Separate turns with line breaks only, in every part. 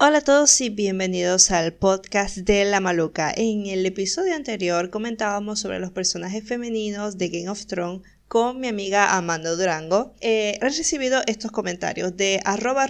Hola a todos y bienvenidos al podcast de La Maluca. En el episodio anterior comentábamos sobre los personajes femeninos de Game of Thrones con mi amiga Amanda Durango. Eh, he recibido estos comentarios de arroba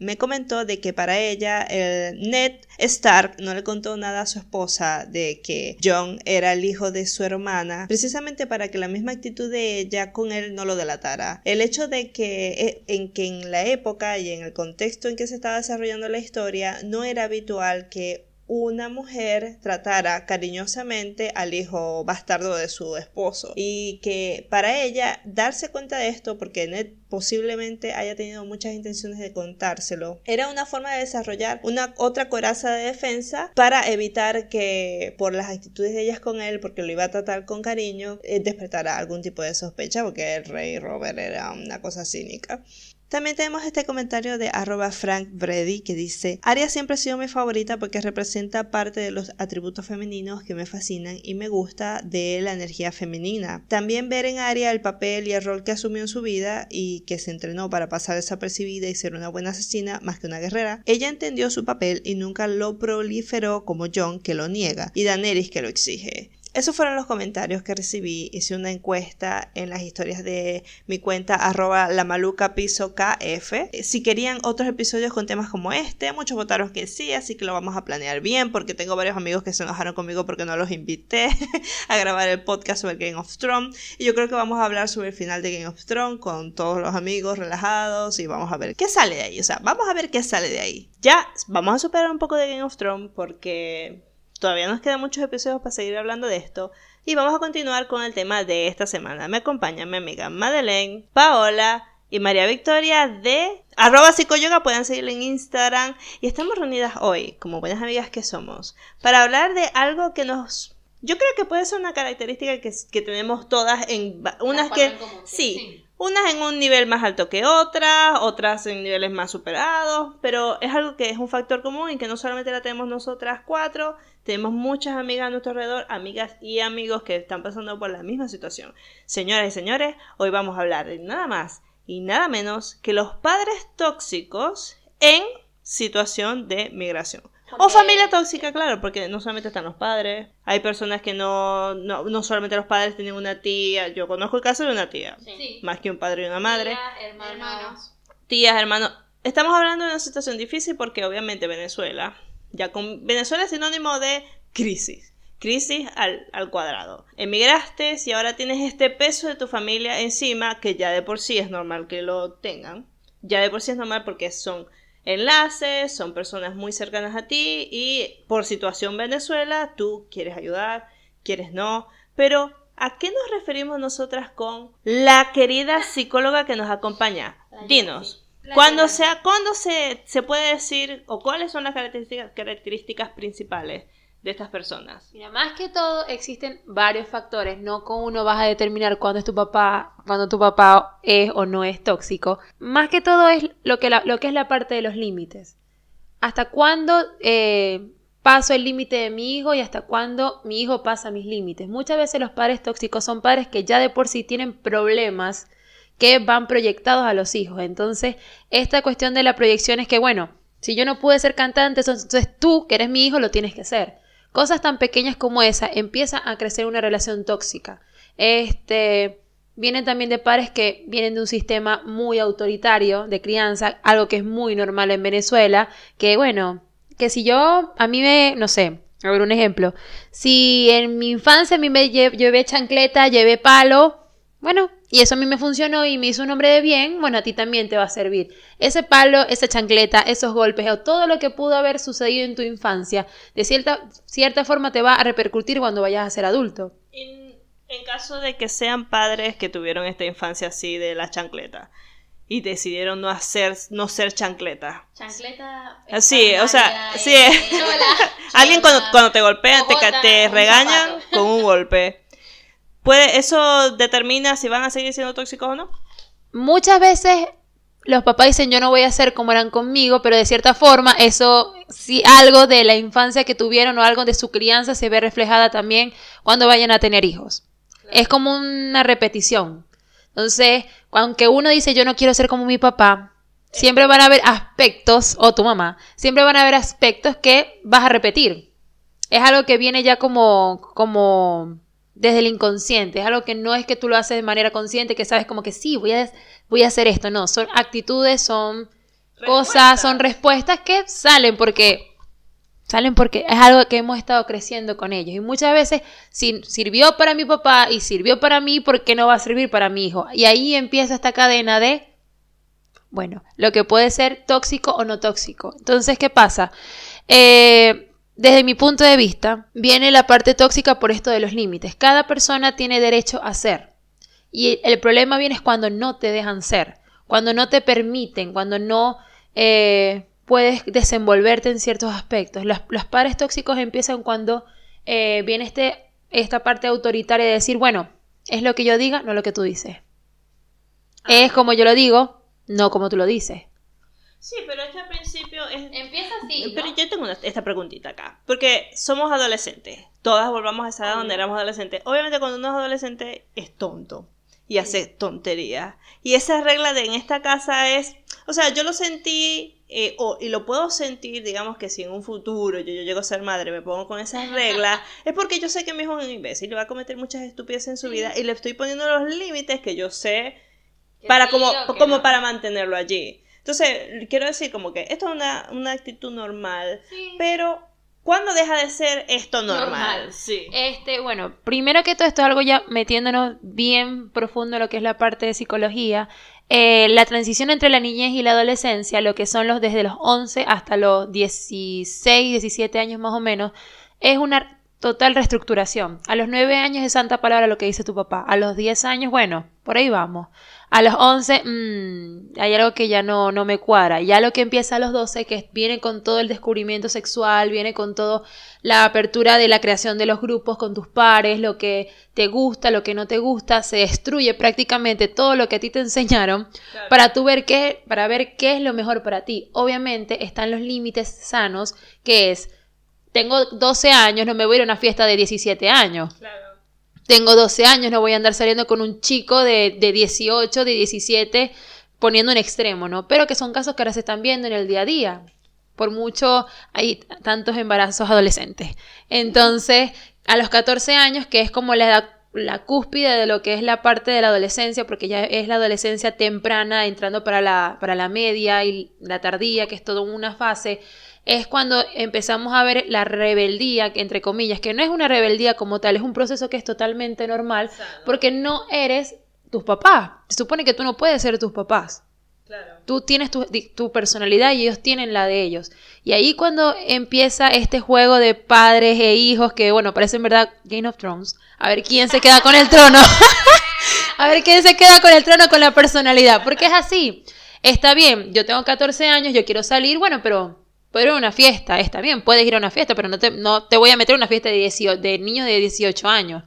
me comentó de que para ella el Ned Stark no le contó nada a su esposa de que John era el hijo de su hermana, precisamente para que la misma actitud de ella con él no lo delatara. El hecho de que eh, en que en la época y en el contexto en que se estaba desarrollando la historia no era habitual que una mujer tratara cariñosamente al hijo bastardo de su esposo. Y que para ella darse cuenta de esto porque Ned posiblemente haya tenido muchas intenciones de contárselo era una forma de desarrollar una otra coraza de defensa para evitar que por las actitudes de ellas con él porque lo iba a tratar con cariño eh, despertara algún tipo de sospecha porque el rey Robert era una cosa cínica también tenemos este comentario de arroba Frank Brady que dice, Aria siempre ha sido mi favorita porque representa parte de los atributos femeninos que me fascinan y me gusta de la energía femenina. También ver en Aria el papel y el rol que asumió en su vida y que se entrenó para pasar desapercibida y ser una buena asesina más que una guerrera. Ella entendió su papel y nunca lo proliferó como John que lo niega y Daenerys que lo exige. Esos fueron los comentarios que recibí. Hice una encuesta en las historias de mi cuenta arroba la maluca piso KF. Si querían otros episodios con temas como este, muchos votaron que sí, así que lo vamos a planear bien porque tengo varios amigos que se enojaron conmigo porque no los invité a grabar el podcast sobre Game of Thrones. Y yo creo que vamos a hablar sobre el final de Game of Thrones con todos los amigos relajados y vamos a ver qué sale de ahí. O sea, vamos a ver qué sale de ahí. Ya, vamos a superar un poco de Game of Thrones porque Todavía nos quedan muchos episodios para seguir hablando de esto. Y vamos a continuar con el tema de esta semana. Me acompaña mi amiga Madeleine, Paola y María Victoria de arroba psicoyoga. Pueden seguirla en Instagram. Y estamos reunidas hoy, como buenas amigas que somos, para hablar de algo que nos... Yo creo que puede ser una característica que, tenemos todas en... Unas que... sí unas en un nivel más alto que otras, otras en niveles más superados, pero es algo que es un factor común y que no solamente la tenemos nosotras cuatro, tenemos muchas amigas a nuestro alrededor, amigas y amigos que están pasando por la misma situación. Señoras y señores, hoy vamos a hablar de nada más y nada menos que los padres tóxicos en situación de migración. O familia tóxica, claro, porque no solamente están los padres, hay personas que no, no, no solamente los padres tienen una tía, yo conozco el caso de una tía, más que un padre y una madre.
Tías, hermanos.
Tías, hermanos. Estamos hablando de una situación difícil porque obviamente Venezuela, ya con Venezuela es sinónimo de crisis. Crisis al, al cuadrado. Emigraste y ahora tienes este peso de tu familia encima, que ya de por sí es normal que lo tengan. Ya de por sí es normal porque son enlaces, son personas muy cercanas a ti y por situación Venezuela tú quieres ayudar, quieres no, pero ¿a qué nos referimos nosotras con la querida psicóloga que nos acompaña? Dinos. ¿Cuándo, sea, ¿Cuándo se, se puede decir o cuáles son las características, características principales de estas personas?
Mira, más que todo existen varios factores, no con uno vas a determinar cuándo es tu papá, cuando tu papá es o no es tóxico. Más que todo es lo que, lo que es la parte de los límites. ¿Hasta cuándo eh, paso el límite de mi hijo y hasta cuándo mi hijo pasa mis límites? Muchas veces los padres tóxicos son padres que ya de por sí tienen problemas que van proyectados a los hijos. Entonces, esta cuestión de la proyección es que, bueno, si yo no pude ser cantante, entonces tú, que eres mi hijo, lo tienes que ser. Cosas tan pequeñas como esa empiezan a crecer una relación tóxica. Este, vienen también de padres que vienen de un sistema muy autoritario de crianza, algo que es muy normal en Venezuela, que bueno, que si yo, a mí me, no sé, a ver un ejemplo, si en mi infancia a mí me llevé chancleta, llevé palo, bueno, y eso a mí me funcionó y me hizo un hombre de bien, bueno, a ti también te va a servir. Ese palo, esa chancleta, esos golpes o todo lo que pudo haber sucedido en tu infancia, de cierta, cierta forma te va a repercutir cuando vayas a ser adulto.
En, en caso de que sean padres que tuvieron esta infancia así de la chancleta y decidieron no hacer no ser chancleta.
Chancleta.
Sí, o sea, sí. Alguien cuando, cuando te golpea te, te regañan con un golpe. ¿Puede, ¿Eso determina si van a seguir siendo tóxicos o no?
Muchas veces los papás dicen yo no voy a ser como eran conmigo, pero de cierta forma eso, si algo de la infancia que tuvieron o algo de su crianza se ve reflejada también cuando vayan a tener hijos. Es como una repetición. Entonces, aunque uno dice yo no quiero ser como mi papá, Siempre van a haber aspectos, o tu mamá, siempre van a haber aspectos que vas a repetir. Es algo que viene ya como, como desde el inconsciente. Es algo que no es que tú lo haces de manera consciente, que sabes como que sí, voy a, voy a hacer esto. No, son actitudes, son cosas, son respuestas que salen porque salen porque es algo que hemos estado creciendo con ellos. Y muchas veces, si sirvió para mi papá y sirvió para mí, ¿por qué no va a servir para mi hijo? Y ahí empieza esta cadena de, bueno, lo que puede ser tóxico o no tóxico. Entonces, ¿qué pasa? Eh, desde mi punto de vista, viene la parte tóxica por esto de los límites. Cada persona tiene derecho a ser. Y el problema viene es cuando no te dejan ser, cuando no te permiten, cuando no... Eh, puedes desenvolverte en ciertos aspectos. Los, padres tóxicos empiezan cuando eh, viene este, esta parte autoritaria de decir, bueno, es lo que yo diga, no lo que tú dices. Ah. Es como yo lo digo, no como tú lo dices.
Sí, pero es que al principio es...
Empieza así.
Pero yo tengo esta preguntita acá. Porque somos adolescentes. Todas volvamos a esa edad donde éramos adolescentes. Obviamente cuando uno es adolescente es tonto. Y hace tonterías. Y esa regla de en esta casa es... O sea, yo lo sentí eh, y lo puedo sentir, digamos que si en un futuro yo, yo, llego a ser madre, me pongo con esas reglas, es porque yo sé que mi hijo es un imbécil y va a cometer muchas estupideces en su vida y le estoy poniendo los límites que yo sé para como, como para mantenerlo allí. Entonces, quiero decir como que esto es una, una actitud normal, pero ¿Cuándo deja de ser esto normal?
Sí. Este, bueno, primero que todo esto es algo ya metiéndonos bien profundo en lo que es la parte de psicología. Eh, la transición entre la niñez y la adolescencia, lo que son los desde los 11 hasta los 16, 17 años más o menos, es una total reestructuración. A los 9 años es santa palabra lo que dice tu papá. A los 10 años, bueno, por ahí vamos. A los 11, mmm, hay algo que ya no, no me cuadra. Ya lo que empieza a los 12, que viene con todo el descubrimiento sexual, viene con todo la apertura de la creación de los grupos con tus pares, lo que te gusta, lo que no te gusta, se destruye prácticamente todo lo que a ti te enseñaron para tú ver qué, para ver qué es lo mejor para ti. Obviamente están los límites sanos, que es, tengo 12 años, no me voy a ir a una fiesta de 17 años. Claro tengo 12 años, no voy a andar saliendo con un chico de, de 18, de 17, poniendo un extremo, ¿no? Pero que son casos que ahora se están viendo en el día a día. Por mucho hay tantos embarazos adolescentes. Entonces, a los 14 años, que es como la edad la cúspide de lo que es la parte de la adolescencia, porque ya es la adolescencia temprana, entrando para la, para la media y la tardía, que es toda una fase, es cuando empezamos a ver la rebeldía, entre comillas, que no es una rebeldía como tal, es un proceso que es totalmente normal, porque no eres tus papás. Se supone que tú no puedes ser tus papás. Tú tienes tu, tu, personalidad y ellos tienen la de ellos. Y ahí cuando empieza este juego de padres e hijos, que bueno, parece en verdad Game of Thrones, a ver quién se queda con el trono. a ver quién se queda con el trono con la personalidad. Porque es así. Está bien, yo tengo 14 años, yo quiero salir, bueno, pero A una fiesta, está bien, puedes ir a una fiesta, pero no te, no te voy a meter a una fiesta de, de niños de 18 años.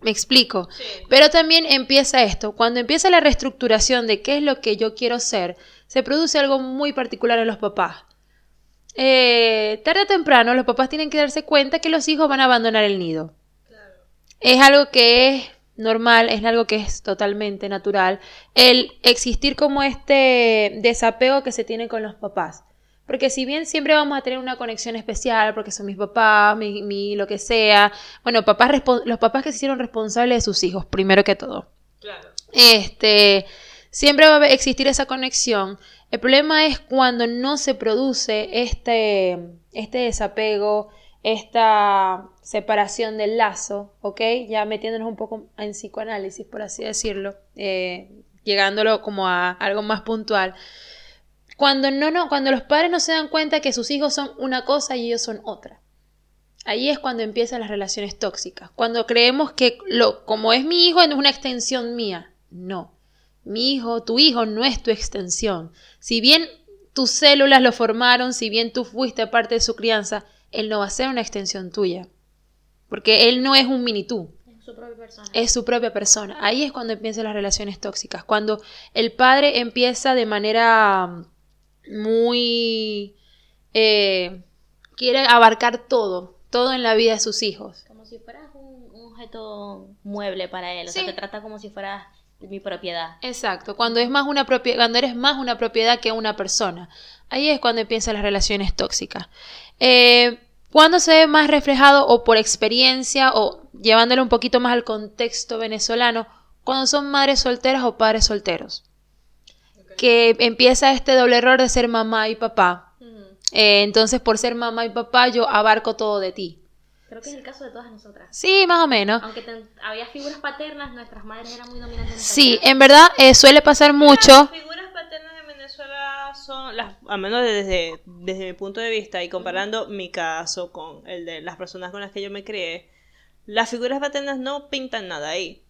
Me explico. Pero también empieza esto. Cuando empieza la reestructuración de qué es lo que yo quiero ser, se produce algo muy particular en los papás. Eh, tarde o temprano, los papás tienen que darse cuenta que los hijos van a abandonar el nido. Es algo que es normal, es algo que es totalmente natural. El existir como este desapego que se tiene con los papás. Porque si bien siempre vamos a tener una conexión especial, porque son mis papás, mi, lo que sea, bueno, papás los papás que se hicieron responsables de sus hijos, primero que todo. Claro. Este, siempre va a existir esa conexión. El problema es cuando no se produce este, este desapego, esta separación del lazo, ¿ok? Ya metiéndonos un poco en psicoanálisis, por así decirlo, eh, llegándolo como a algo más puntual. Cuando, no, no, cuando los padres no se dan cuenta que sus hijos son una cosa y ellos son otra. Ahí es cuando empiezan las relaciones tóxicas. Cuando creemos que lo, como es mi hijo, es una extensión mía. No. Mi hijo, tu hijo no es tu extensión. Si bien tus células lo formaron, si bien tú fuiste parte de su crianza, él no va a ser una extensión tuya. Porque él no es un mini tú. Es su propia persona. Es su propia persona. Ahí es cuando empiezan las relaciones tóxicas. Cuando el padre empieza de manera muy... Eh, quiere abarcar todo, todo en la vida de sus hijos.
Como si fueras un, objeto mueble para él, o sea, te trata como si fueras mi propiedad.
Exacto, cuando, es más una propie- cuando eres más una propiedad que una persona. Ahí es cuando empiezan las relaciones tóxicas. Eh, ¿Cuándo se ve más reflejado o por experiencia o llevándolo un poquito más al contexto venezolano? Cuando son madres solteras o padres solteros. Que empieza este doble error de ser mamá y papá. Eh, entonces, por ser mamá y papá, yo abarco todo de ti.
Creo que es el caso de todas nosotras.
Sí, más o menos.
Aunque ten- había figuras paternas, nuestras madres eran muy dominantes. en
Sí,
casa.
en verdad eh, suele pasar mucho.
Las figuras paternas en Venezuela son, las, al menos desde, desde mi punto de vista y comparando mi caso con el de las personas con las que yo me crié, las figuras paternas no pintan nada ahí.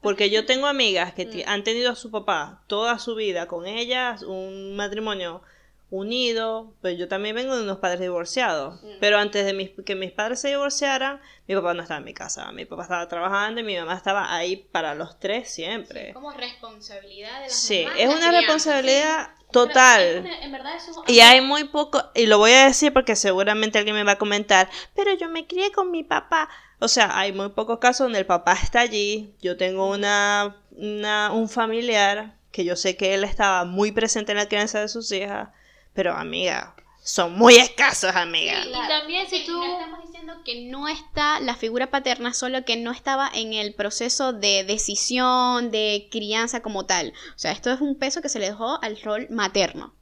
Porque yo tengo amigas que ti- han tenido a su papá toda su vida con ellas, un matrimonio unido, pero yo también vengo de unos padres divorciados. Pero antes de mis- que mis padres se divorciaran, mi papá no estaba en mi casa, mi papá estaba trabajando y mi mamá estaba ahí para los tres siempre.
Como responsabilidad de las
Sí,
mamás,
es una responsabilidad total.
una- en verdad eso
Y hay muy poco, y lo voy a decir porque seguramente alguien me va a comentar, pero yo me crié con mi papá. O sea, hay muy pocos casos donde el papá está allí. Yo tengo una, una- un familiar que yo sé que él estaba muy presente en la crianza de sus hijas, pero amiga, son muy escasos, amiga.
Sí,
Y también si tú-
No estamos diciendo que no está la figura paterna, solo que no estaba en el proceso de decisión, de crianza como tal. O sea, esto es un peso que se le dejó al rol materno.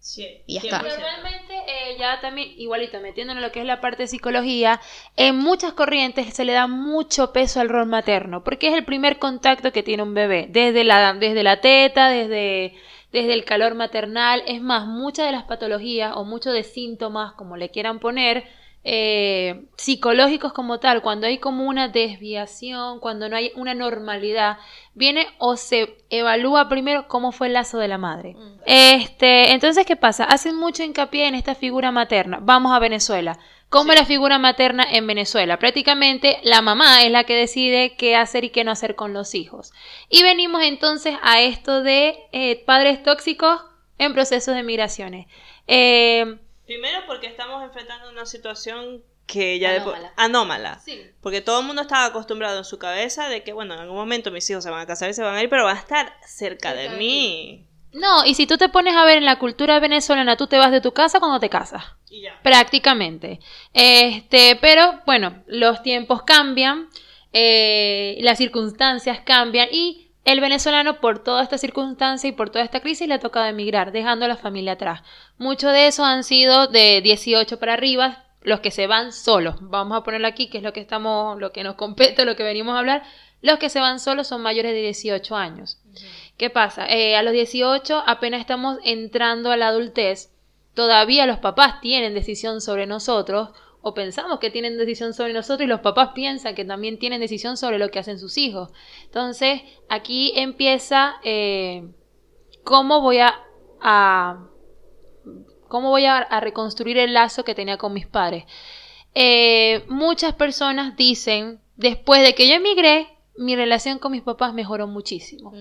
Y ya está.
Pero realmente eh, ya también, igualito, metiéndonos en lo que es la parte de psicología, en muchas corrientes se le da mucho peso al rol materno, porque es el primer contacto que tiene un bebé, desde la, desde la teta, desde, desde el calor maternal. Es más, muchas de las patologías o muchos de síntomas, como le quieran poner, eh, psicológicos como tal, cuando hay como una desviación, cuando no hay una normalidad, viene o se evalúa primero cómo fue el lazo de la madre. Este, entonces, ¿qué pasa? Hacen mucho hincapié en esta figura materna. Vamos a Venezuela. ¿Cómo es la figura materna en Venezuela? Prácticamente la mamá es la que decide qué hacer y qué no hacer con los hijos. Y venimos entonces a esto de eh, padres tóxicos en procesos de migraciones. Eh,
Primero porque estamos enfrentando una situación que ya de
Anómala.
anómala.
Sí.
Porque todo el mundo estaba acostumbrado en su cabeza de que, bueno, en algún momento mis hijos se van a casar y se van a ir, pero van a estar cerca de
Cerca de
mí.
No, y si tú te pones a ver en la cultura venezolana, tú te vas de tu casa cuando te casas.
Y ya.
Prácticamente. Este, pero bueno, los tiempos cambian, eh, las circunstancias cambian y el venezolano por toda esta circunstancia y por toda esta crisis le ha tocado emigrar, dejando a la familia atrás. Muchos de esos han sido de 18 para arriba, los que se van solos. Vamos a ponerlo aquí, que es lo que estamos, lo que nos compete, lo que venimos a hablar. Los que se van solos son mayores de 18 años. ¿Qué pasa? Eh, a los 18 apenas estamos entrando a la adultez. Todavía los papás tienen decisión sobre nosotros o pensamos que tienen decisión sobre nosotros y los papás piensan que también tienen decisión sobre lo que hacen sus hijos. Entonces, aquí empieza eh, cómo voy a, cómo voy a reconstruir el lazo que tenía con mis padres. Eh, muchas personas dicen, después de que yo emigré, mi relación con mis papás mejoró muchísimo.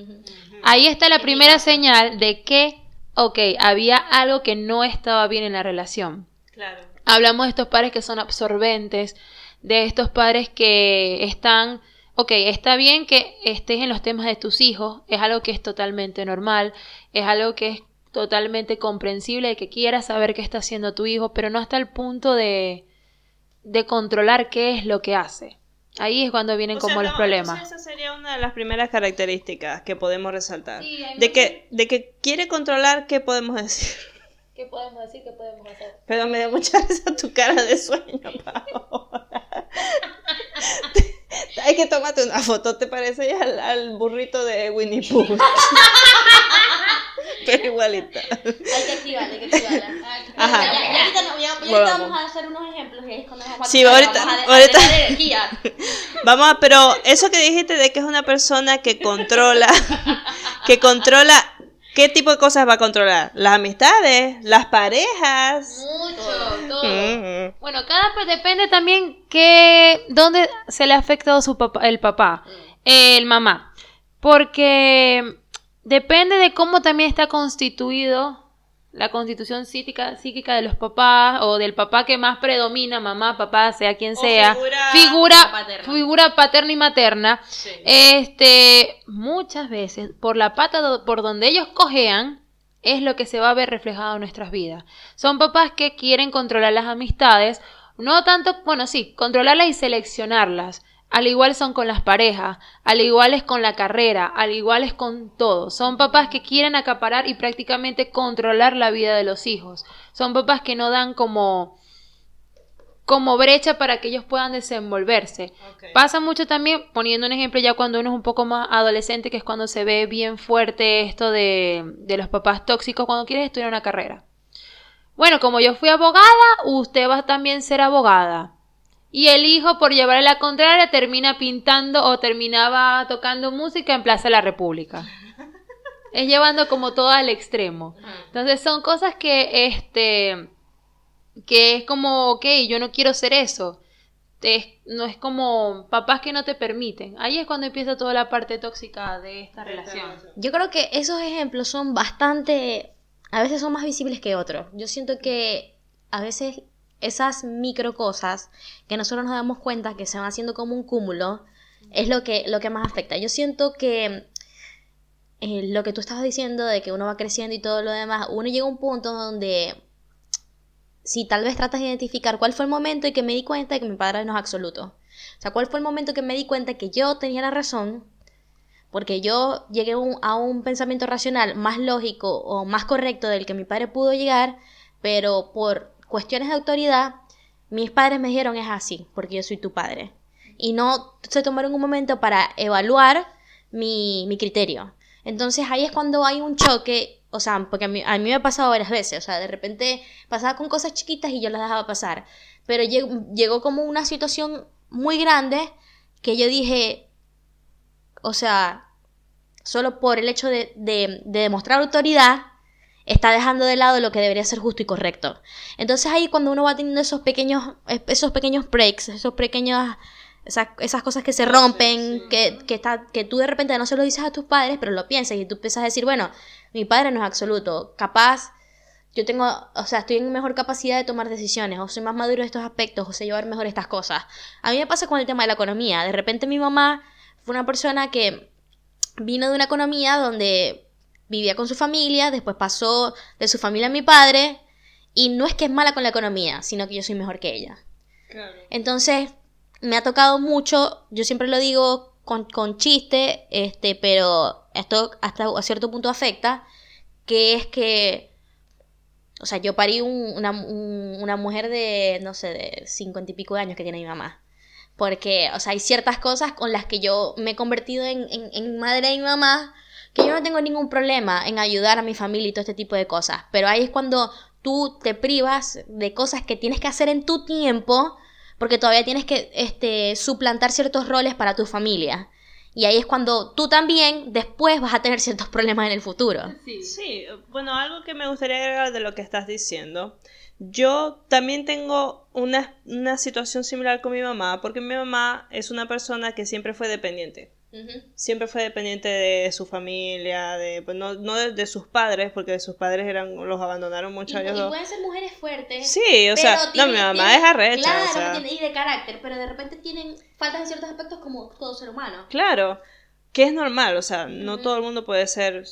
Ahí está la primera señal de que, ok, había algo que no estaba bien en la relación.
Claro.
Hablamos de estos padres que son absorbentes, de estos padres que están, ok, está bien que estés en los temas de tus hijos, es algo que es totalmente normal, es algo que es totalmente comprensible de que quieras saber qué está haciendo tu hijo, pero no hasta el punto de, de controlar qué es lo que hace. Ahí es cuando vienen
O sea,
como los
no,
problemas.
esa sería una de las primeras características que podemos resaltar.
Sí,
de, que, de que quiere controlar, ¿qué podemos decir?
¿Qué podemos decir? ¿Qué podemos hacer?
Pero me da mucha risa tu cara de sueño, Paola. Hay que tomarte una foto, ¿te parece al, al burrito de Winnie Pooh? Pero igualita.
Hay que activarla, hay que activarla.
Ajá.
Ya, ya ahorita, no- ya- ya ahorita
Vamos.
a hacer unos ejemplos. y es cuando nos
Sí,
a-
ahorita-
vamos a- a
ahorita-
energía.
Vamos a, pero eso que dijiste de que es una persona que controla, que controla, ¿qué tipo de cosas va a controlar? Las amistades, las parejas.
Mucho, todo.
Mm,
Bueno, cada pues depende también que dónde se le ha afectado su papá, el papá, el mamá, porque depende de cómo también está constituido la constitución psíquica, psíquica de los papás o del papá que más predomina, mamá, papá, sea quien
O
sea,
figura
figura,
paterna.
figura paterna y materna, este, muchas veces por la pata do- por donde ellos cojean es lo que se va a ver reflejado en nuestras vidas. Son papás que quieren controlar las amistades, no tanto, bueno, sí, controlarlas y seleccionarlas. Al igual son con las parejas, al igual es con la carrera, al igual es con todo. Son papás que quieren acaparar y prácticamente controlar la vida de los hijos. Son papás que no dan como como brecha para que ellos puedan desenvolverse. Pasa mucho también, poniendo un ejemplo ya cuando uno es un poco más adolescente, que es cuando se ve bien fuerte esto de, de los papás tóxicos cuando quieres estudiar una carrera. Bueno, como yo fui abogada, usted va a también ser abogada. Y el hijo, por llevarle la contraria, termina pintando o terminaba tocando música en Plaza de la República. Es llevando como todo al extremo. Entonces son cosas que, este, que es como, ok, yo no quiero ser eso. Es- no es como papás que no te permiten. Ahí es cuando empieza toda la parte tóxica de esta relación.
Yo creo que esos ejemplos son bastante, a veces son más visibles que otros. Yo siento que a veces esas micro cosas que nosotros nos damos cuenta que se van haciendo como un cúmulo es lo que, lo que más afecta. Yo siento que eh, lo que tú estabas diciendo de que uno va creciendo y todo lo demás, uno llega a un punto donde si tal vez tratas de identificar cuál fue el momento en que me di cuenta de que mi padre no es absoluto. O sea, cuál fue el momento que me di cuenta que yo tenía la razón porque yo llegué a un pensamiento racional más lógico o más correcto del que mi padre pudo llegar, pero por cuestiones de autoridad, mis padres me dijeron es así, porque yo soy tu padre. Y no se tomaron un momento para evaluar mi, mi criterio. Entonces ahí es cuando hay un choque, o sea, porque a mí, me ha pasado varias veces, o sea, de repente pasaba con cosas chiquitas y yo las dejaba pasar, pero llegó, llegó como una situación muy grande que yo dije, o sea, solo por el hecho de, de- de demostrar autoridad, está dejando de lado lo que debería ser justo y correcto. Entonces ahí cuando uno va teniendo esos pequeños, esos pequeños breaks, esos pequeños, esas, esas cosas que se rompen, que, que, está, que tú de repente no se lo dices a tus padres, pero lo piensas y tú empiezas a decir, bueno, mi padre no es absoluto, capaz yo tengo, o sea, estoy en mejor capacidad de tomar decisiones, o soy más maduro en estos aspectos, o sé llevar mejor estas cosas. A mí me pasa con el tema de la economía. De repente mi mamá fue una persona que vino de una economía donde vivía con su familia, después pasó de su familia a mi padre, y no es que es mala con la economía, sino que yo soy mejor que ella. Entonces, me ha tocado mucho, yo siempre lo digo con, con chiste, este, pero esto hasta a cierto punto afecta, que es que, o sea, yo parí un- una, un- una mujer de, no sé, de cincuenta y pico de años que tiene mi mamá. Porque, o sea, hay ciertas cosas con las que yo me he convertido en, en, en madre de mi mamá, que yo no tengo ningún problema en ayudar a mi familia y todo este tipo de cosas. Pero ahí es cuando tú te privas de cosas que tienes que hacer en tu tiempo, porque todavía tienes que este, suplantar ciertos roles para tu familia. Y ahí es cuando tú también después vas a tener ciertos problemas en el futuro.
Sí, bueno, algo que me gustaría agregar de lo que estás diciendo. Yo también tengo una, una situación similar con mi mamá, porque mi mamá es una persona que siempre fue dependiente. Siempre fue dependiente de su familia, de, pues, no, no de, de sus padres, porque sus padres eran, los abandonaron mucho ellos dos.
pueden ser mujeres fuertes.
Sí, o sea, no, mi mamá es arrecha,
Claro,
o sea.
y de carácter, pero de repente tienen faltas en ciertos aspectos como todo ser humano.
Claro, que es normal, o sea, no todo el mundo puede ser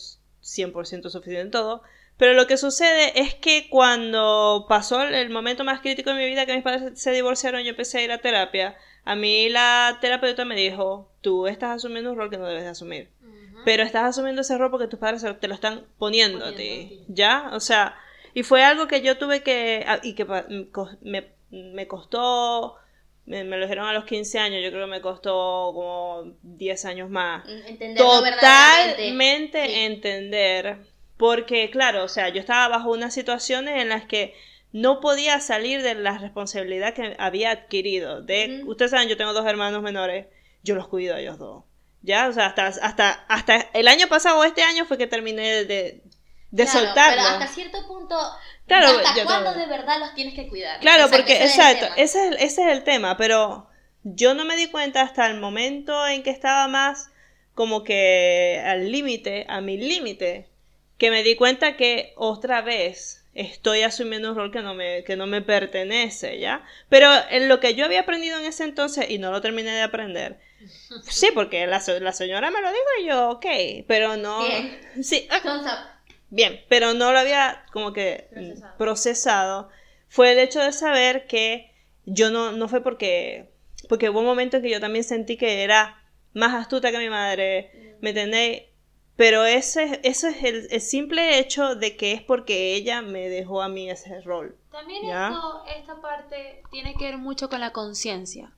100% suficiente en todo, pero lo que sucede es que cuando pasó el- el momento más crítico de mi vida, que mis padres se divorciaron, yo empecé a ir a terapia, a mí la terapeuta me dijo, tú estás asumiendo un rol que no debes de asumir, pero estás asumiendo ese rol porque tus padres te lo están poniendo a ti, ¿ya? O sea, y fue algo que yo tuve que, ah, y que pa- me me, costó... Me, me lo dijeron a los 15 años, yo creo que me costó como 10 años más
Entenderlo verdaderamente.
totalmente
Sí.
entender. Porque, claro, o sea, yo estaba bajo unas situaciones en las que no podía salir de la responsabilidad que había adquirido. De. Ustedes saben, yo tengo dos hermanos menores, yo los cuido a ellos dos. Ya, o sea, hasta, hasta, hasta el año pasado o este año fue que terminé de, de, de
Claro,
soltarlo.
Pero hasta cierto punto,
Claro,
¿hasta cuándo de verdad los tienes que cuidar?
Claro,
Exacto,
porque,
es
exacto, ese es, el, ese es el tema, pero yo no me di cuenta hasta el momento en que estaba más como que al límite, a mi límite, que me di cuenta que otra vez estoy asumiendo un rol que no me, que no me pertenece, ¿ya? Pero en lo que yo había aprendido en ese entonces, y no lo terminé de aprender, sí, porque la, la señora me lo dijo y yo, ok, pero no...
Bien.
Sí, ah, bien, pero no lo había como que
Procesado.
procesado. Fue el hecho de saber que yo no, no fue porque, porque hubo un momento en que yo también sentí que era más astuta que mi madre, ¿me entendéis? Pero ese, ese es el, el simple hecho de que es porque ella me dejó a mí ese rol.
También esto, esta parte tiene que ver mucho con la conciencia.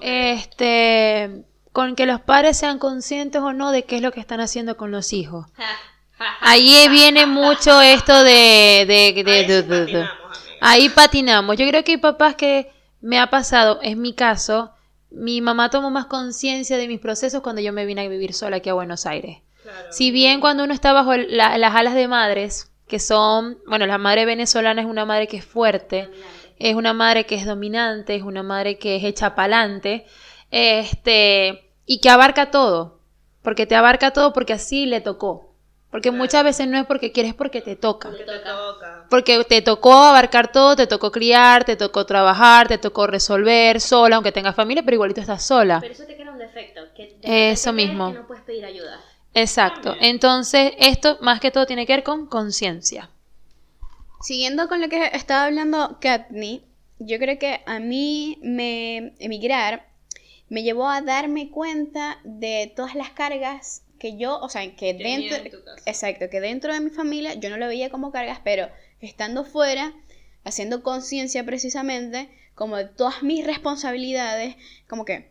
Este, con que los padres sean conscientes o no de qué es lo que están haciendo con los hijos. Ahí viene mucho esto de... de, de- de- de-. Ahí patinamos. Yo creo que hay papás que me ha pasado, es mi caso, mi mamá tomó más conciencia de mis procesos cuando yo me vine a vivir sola aquí a Buenos Aires.
Claro.
Si bien cuando uno está bajo la- las alas de madres, que son, bueno, la madre venezolana es una madre que es fuerte, es una madre que es dominante, es una madre que es hecha pa'lante, este, y que abarca todo, porque te abarca todo porque así le tocó. Porque muchas veces no es porque quieres, es porque te toca.
Porque te toca.
Porque te tocó abarcar todo, te tocó criar, te tocó trabajar, te tocó resolver sola, aunque tengas familia, pero igualito estás sola.
Pero eso te crea un defecto. Que de
Eso mismo.
Que no puedes pedir ayuda.
Exacto. Entonces, esto más que todo tiene que ver con conciencia.
Siguiendo con lo que estaba hablando Katni, yo creo que a mí me emigrar me llevó a darme cuenta de todas las cargas que yo, o sea, que dentro, exacto, que dentro de mi familia yo no lo veía como cargas, pero estando fuera, haciendo conciencia precisamente, como de todas mis responsabilidades, como que,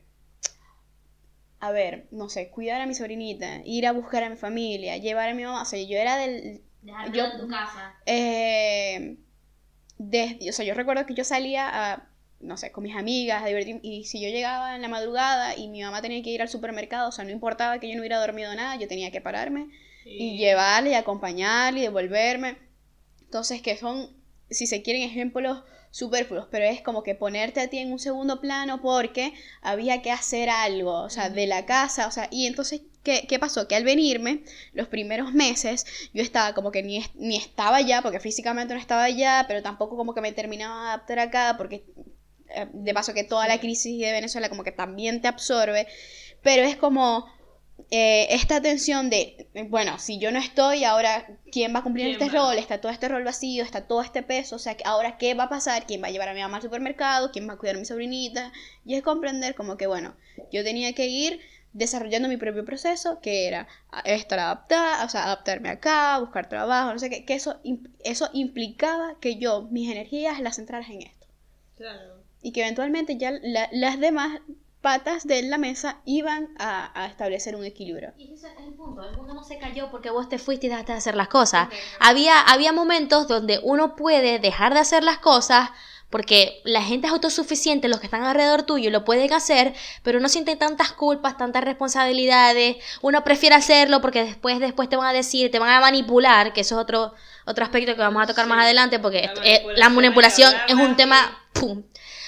a ver, no sé, cuidar a mi sobrinita, ir a buscar a mi familia, llevar a mi mamá, o sea, yo era del,
Dejarme
Yo-
en tu casa.
eh, desde, o sea, yo recuerdo que yo salía a, no sé, con mis amigas, a divertirme, y si yo llegaba en la madrugada y mi mamá tenía que ir al supermercado, o sea, no importaba que yo no hubiera dormido nada, yo tenía que pararme y llevarle y acompañarle y devolverme. Entonces, que son, si se quieren, ejemplos superfluos, pero es como que ponerte a ti en un segundo plano porque había que hacer algo, o sea, de la casa, o sea, y entonces, ¿qué, qué pasó? Que al venirme, los primeros meses, yo estaba como que ni, ni estaba allá, porque físicamente no estaba allá, pero tampoco como que me terminaba de adaptar acá, porque eh, de paso que toda la crisis de Venezuela como que también te absorbe, pero es como eh, esta tensión de, bueno, si yo no estoy, ahora, ¿quién va a cumplir
¿Quién
este
va?
rol? Está todo este rol vacío, está todo este peso, o sea, ahora, ¿qué va a pasar? ¿Quién va a llevar a mi mamá al supermercado? ¿Quién va a cuidar a mi sobrinita? Y es comprender como que, bueno, yo tenía que ir desarrollando mi propio proceso, que era estar adaptada, o sea, adaptarme acá, buscar trabajo, no sé qué, que eso, eso implicaba que yo mis energías las centraras en esto.
Claro.
Y que eventualmente ya la- las demás patas de la mesa iban a, a establecer un equilibrio.
Y ese es el punto. El mundo no se cayó porque vos te fuiste y dejaste de hacer las cosas. Había, había momentos donde uno puede dejar de hacer las cosas porque la gente es autosuficiente, los que están alrededor tuyo lo pueden hacer, pero no sienten tantas culpas, tantas responsabilidades. Uno prefiere hacerlo porque después, después te van a decir, te van a manipular, que eso es otro, otro aspecto que vamos a tocar más adelante porque
La
eh, la
manipulación,
manipulación
hay que
es un tema... ¡pum!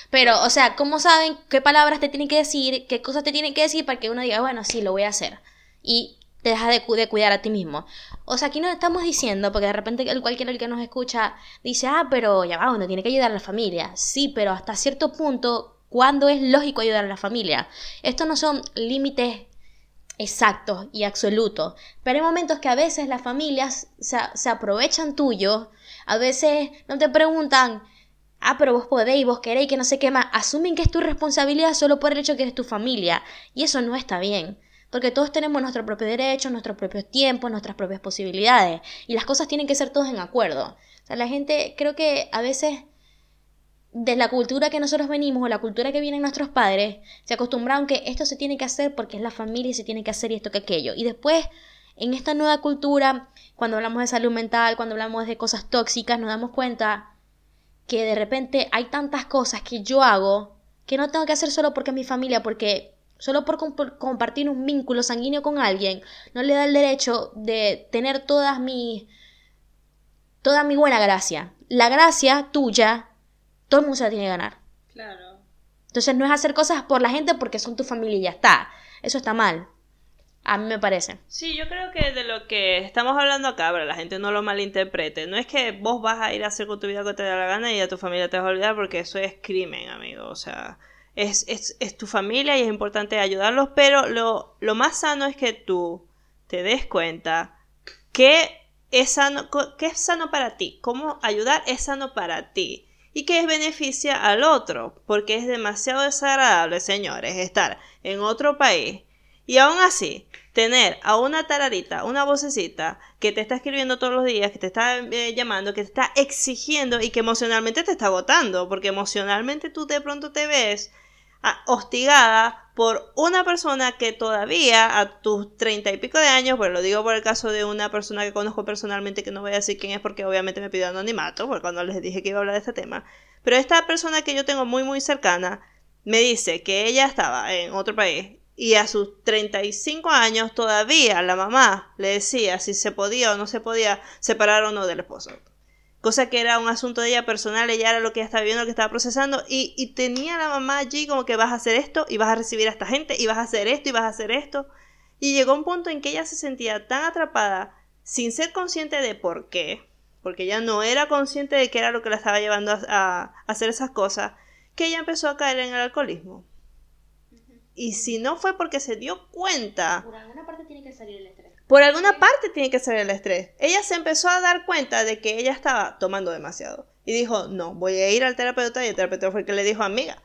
Pero, o sea, ¿cómo saben qué palabras te tienen que decir, qué cosas te tienen que decir para que uno diga, bueno, sí, lo voy a hacer? Y te dejas de, cu- de cuidar a ti mismo. O sea, aquí nos estamos diciendo, porque de repente el cualquiera el que nos escucha dice, ah, pero ya va, uno tiene que ayudar a la familia. Sí, pero hasta cierto punto, ¿cuándo es lógico ayudar a la familia? Estos no son límites exactos y absolutos, pero hay momentos que a veces las familias se, se aprovechan tuyo, a veces no te preguntan, ah, pero vos podéis, vos queréis, que no sé qué más, asumen que es tu responsabilidad solo por el hecho que eres tu familia, y eso no está bien. Porque todos tenemos nuestros propios derechos, nuestros propios tiempos, nuestras propias posibilidades. Y las cosas tienen que ser todos en acuerdo. O sea, la gente creo que a veces de la cultura que nosotros venimos o la cultura que vienen nuestros padres, se acostumbraron que esto se tiene que hacer porque es la familia y se tiene que hacer y esto que aquello. Y después, en esta nueva cultura, cuando hablamos de salud mental, cuando hablamos de cosas tóxicas, nos damos cuenta que de repente hay tantas cosas que yo hago que no tengo que hacer solo porque es mi familia, porque solo por comp- compartir un vínculo sanguíneo con alguien, no le da el derecho de tener todas mis toda mi buena gracia. La gracia tuya, todo el mundo se la tiene que ganar.
Claro.
Entonces no es hacer cosas por la gente porque son tu familia y ya está. Eso está mal. A mí me parece.
Sí, yo creo que de lo que estamos hablando acá, para la gente no lo malinterprete, no es que vos vas a ir a hacer con tu vida que te da la gana y a tu familia te vas a olvidar porque eso es crimen, amigo. O sea, es, es, es tu familia y es importante ayudarlos, pero lo, lo más sano es que tú te des cuenta que es sano, que es sano para ti, cómo ayudar es sano para ti y que es beneficia al otro, porque es demasiado desagradable, señores, estar en otro país y aún así, tener a una tararita, una vocecita que te está escribiendo todos los días, que te está eh, llamando, que te está exigiendo y que emocionalmente te está agotando, porque emocionalmente tú de pronto te ves ah, hostigada por una persona que todavía a tus treinta y pico de años, pues lo digo por el caso de una persona que conozco personalmente, que no voy a decir quién es porque obviamente me pidió anonimato, porque cuando les dije que iba a hablar de este tema, pero esta persona que yo tengo muy muy cercana me dice que ella estaba en otro país y a sus 35 años todavía la mamá le decía si se podía o no se podía separar o no del esposo. Cosa que era un asunto de ella personal, ella era lo que ella estaba viendo, lo que estaba procesando, y, y tenía la mamá allí como que vas a hacer esto, y vas a recibir a esta gente, y vas a hacer esto, y vas a hacer esto. Y llegó un punto en que ella se sentía tan atrapada, sin ser consciente de por qué, porque ella no era consciente de qué era lo que la estaba llevando a, a hacer esas cosas, que ella empezó a caer en el alcoholismo. Y si no fue porque se dio cuenta...
Por alguna parte tiene que salir el estrés.
Por alguna parte tiene que salir el estrés. Ella se empezó a dar cuenta de que ella estaba tomando demasiado. Y dijo, no, voy a ir al terapeuta. Y el terapeuta fue el que le dijo, amiga,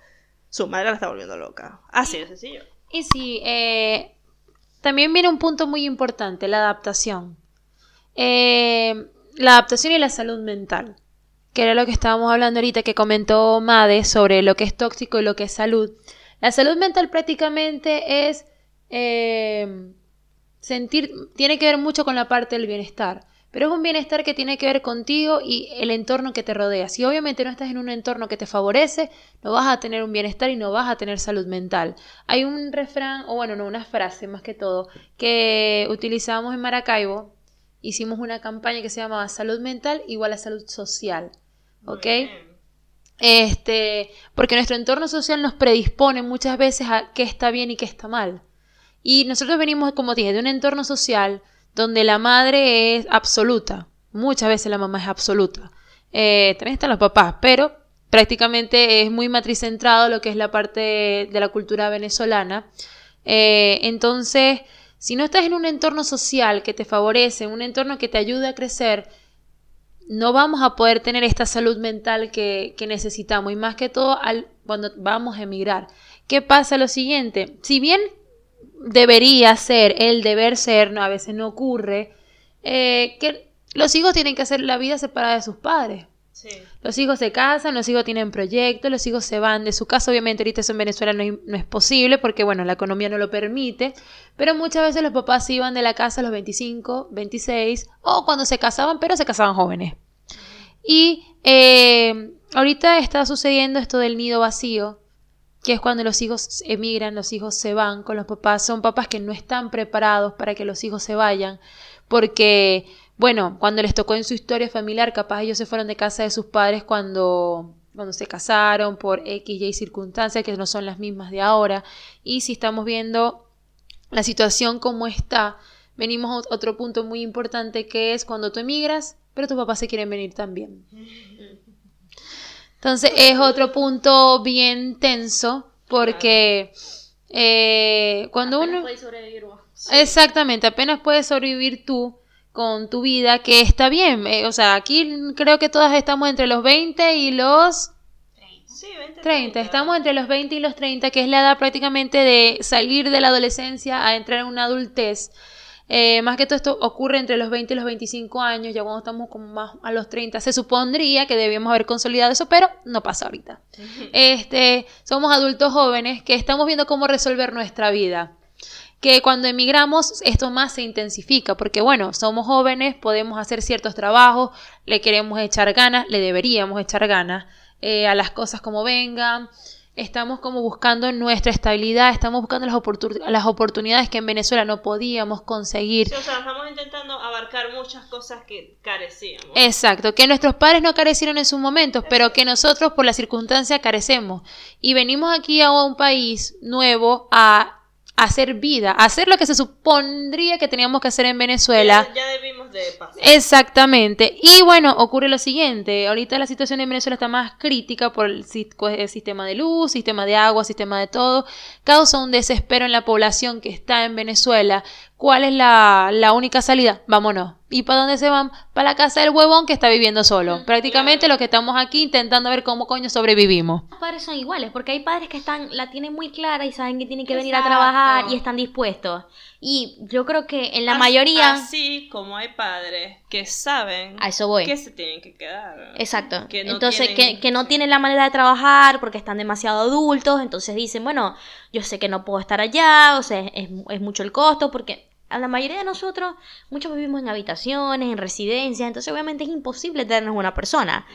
su madre la está volviendo loca. Así de sencillo.
Y sí, eh, también viene un punto muy importante, la adaptación. Eh, la adaptación y la salud mental, que era lo que estábamos hablando ahorita, que comentó Made sobre lo que es tóxico y lo que es salud. La salud mental prácticamente es eh, sentir, tiene que ver mucho con la parte del bienestar, pero es un bienestar que tiene que ver contigo y el entorno que te rodea. Si obviamente no estás en un entorno que te favorece, no vas a tener un bienestar y no vas a tener salud mental. Hay un refrán, o bueno, no, una frase más que todo, que utilizamos en Maracaibo, hicimos una campaña que se llamaba salud mental igual a salud social. ¿Ok? Este, porque nuestro entorno social nos predispone muchas veces a qué está bien y qué está mal. Y nosotros venimos, como dije, de un entorno social donde la madre es absoluta. Muchas veces la mamá es absoluta. Eh, también están los papás, pero prácticamente es muy matricentrado lo que es la parte de la cultura venezolana. Eh, entonces, si no estás en un entorno social que te favorece, un entorno que te ayuda a crecer, no vamos a poder tener esta salud mental que, necesitamos y más que todo al, cuando vamos a emigrar. ¿Qué pasa? Lo siguiente, si bien debería ser el deber ser, no, a veces no ocurre, eh, que los hijos tienen que hacer la vida separada de sus padres. Los hijos se casan, los hijos tienen proyectos, los hijos se van de su casa. Obviamente ahorita eso en Venezuela no, es posible porque, bueno, la economía no lo permite. Pero muchas veces los papás iban de la casa a los 25, 26 o cuando se casaban, pero se casaban jóvenes. Y eh, ahorita está sucediendo esto del nido vacío, que es cuando los hijos emigran, los hijos se van con los papás. Son papás que no están preparados para que los hijos se vayan, porque, bueno, cuando les tocó en su historia familiar, capaz ellos se fueron de casa de sus padres cuando cuando se casaron por X y circunstancias que no son las mismas de ahora. Y si estamos viendo la situación como está, venimos a otro punto muy importante que es cuando tú emigras, pero tus papás se quieren venir también. Entonces es otro punto bien tenso porque eh, cuando uno...
sobrevivir
Exactamente, apenas puedes sobrevivir tú con tu vida, que está bien. Eh, o sea, aquí creo que todas estamos entre los 20 y los... 30. Estamos entre los 20 y los 30, que es la edad prácticamente de salir de la adolescencia a entrar en una adultez. Eh, más que todo esto ocurre entre los 20 y los 25 años, ya cuando estamos como más a los 30, se supondría que debíamos haber consolidado eso, pero no pasa ahorita. Este, somos adultos jóvenes que estamos viendo cómo resolver nuestra vida. Que cuando emigramos esto más se intensifica, porque bueno, somos jóvenes, podemos hacer ciertos trabajos, le queremos echar ganas, le deberíamos echar ganas eh, a las cosas como vengan estamos como buscando nuestra estabilidad, estamos buscando las, las oportunidades que en Venezuela no podíamos conseguir.
Sí, o sea, estamos intentando abarcar muchas cosas que carecíamos.
Exacto, que nuestros padres no carecieron en sus momentos, pero que nosotros por la circunstancia carecemos. Y venimos aquí a un país nuevo a hacer vida, hacer lo que se supondría que teníamos que hacer en Venezuela.
Ya, debimos de pasar.
Exactamente. Y bueno, ocurre lo siguiente. Ahorita la situación en Venezuela está más crítica por el, sistema de luz, sistema de agua, sistema de todo. Causa un desespero en la población que está en Venezuela. ¿Cuál es la, la única salida? Vámonos ¿Y para dónde se van? Para la casa del huevón que está viviendo solo. Prácticamente lo que estamos aquí intentando ver cómo coño sobrevivimos.
Los padres son iguales, porque hay padres que están, la tienen muy clara y saben que tienen que venir a trabajar y están dispuestos. Y yo creo que en la mayoría...
Así como hay padres que saben
a eso voy.
que se tienen que quedar.
Exacto. entonces, que, que no tienen la manera de trabajar porque están demasiado adultos, entonces dicen, bueno, yo sé que no puedo estar allá, o sea, es, es mucho el costo, porque a la mayoría de nosotros, muchos vivimos en habitaciones, en residencias, entonces obviamente es imposible tenernos una persona.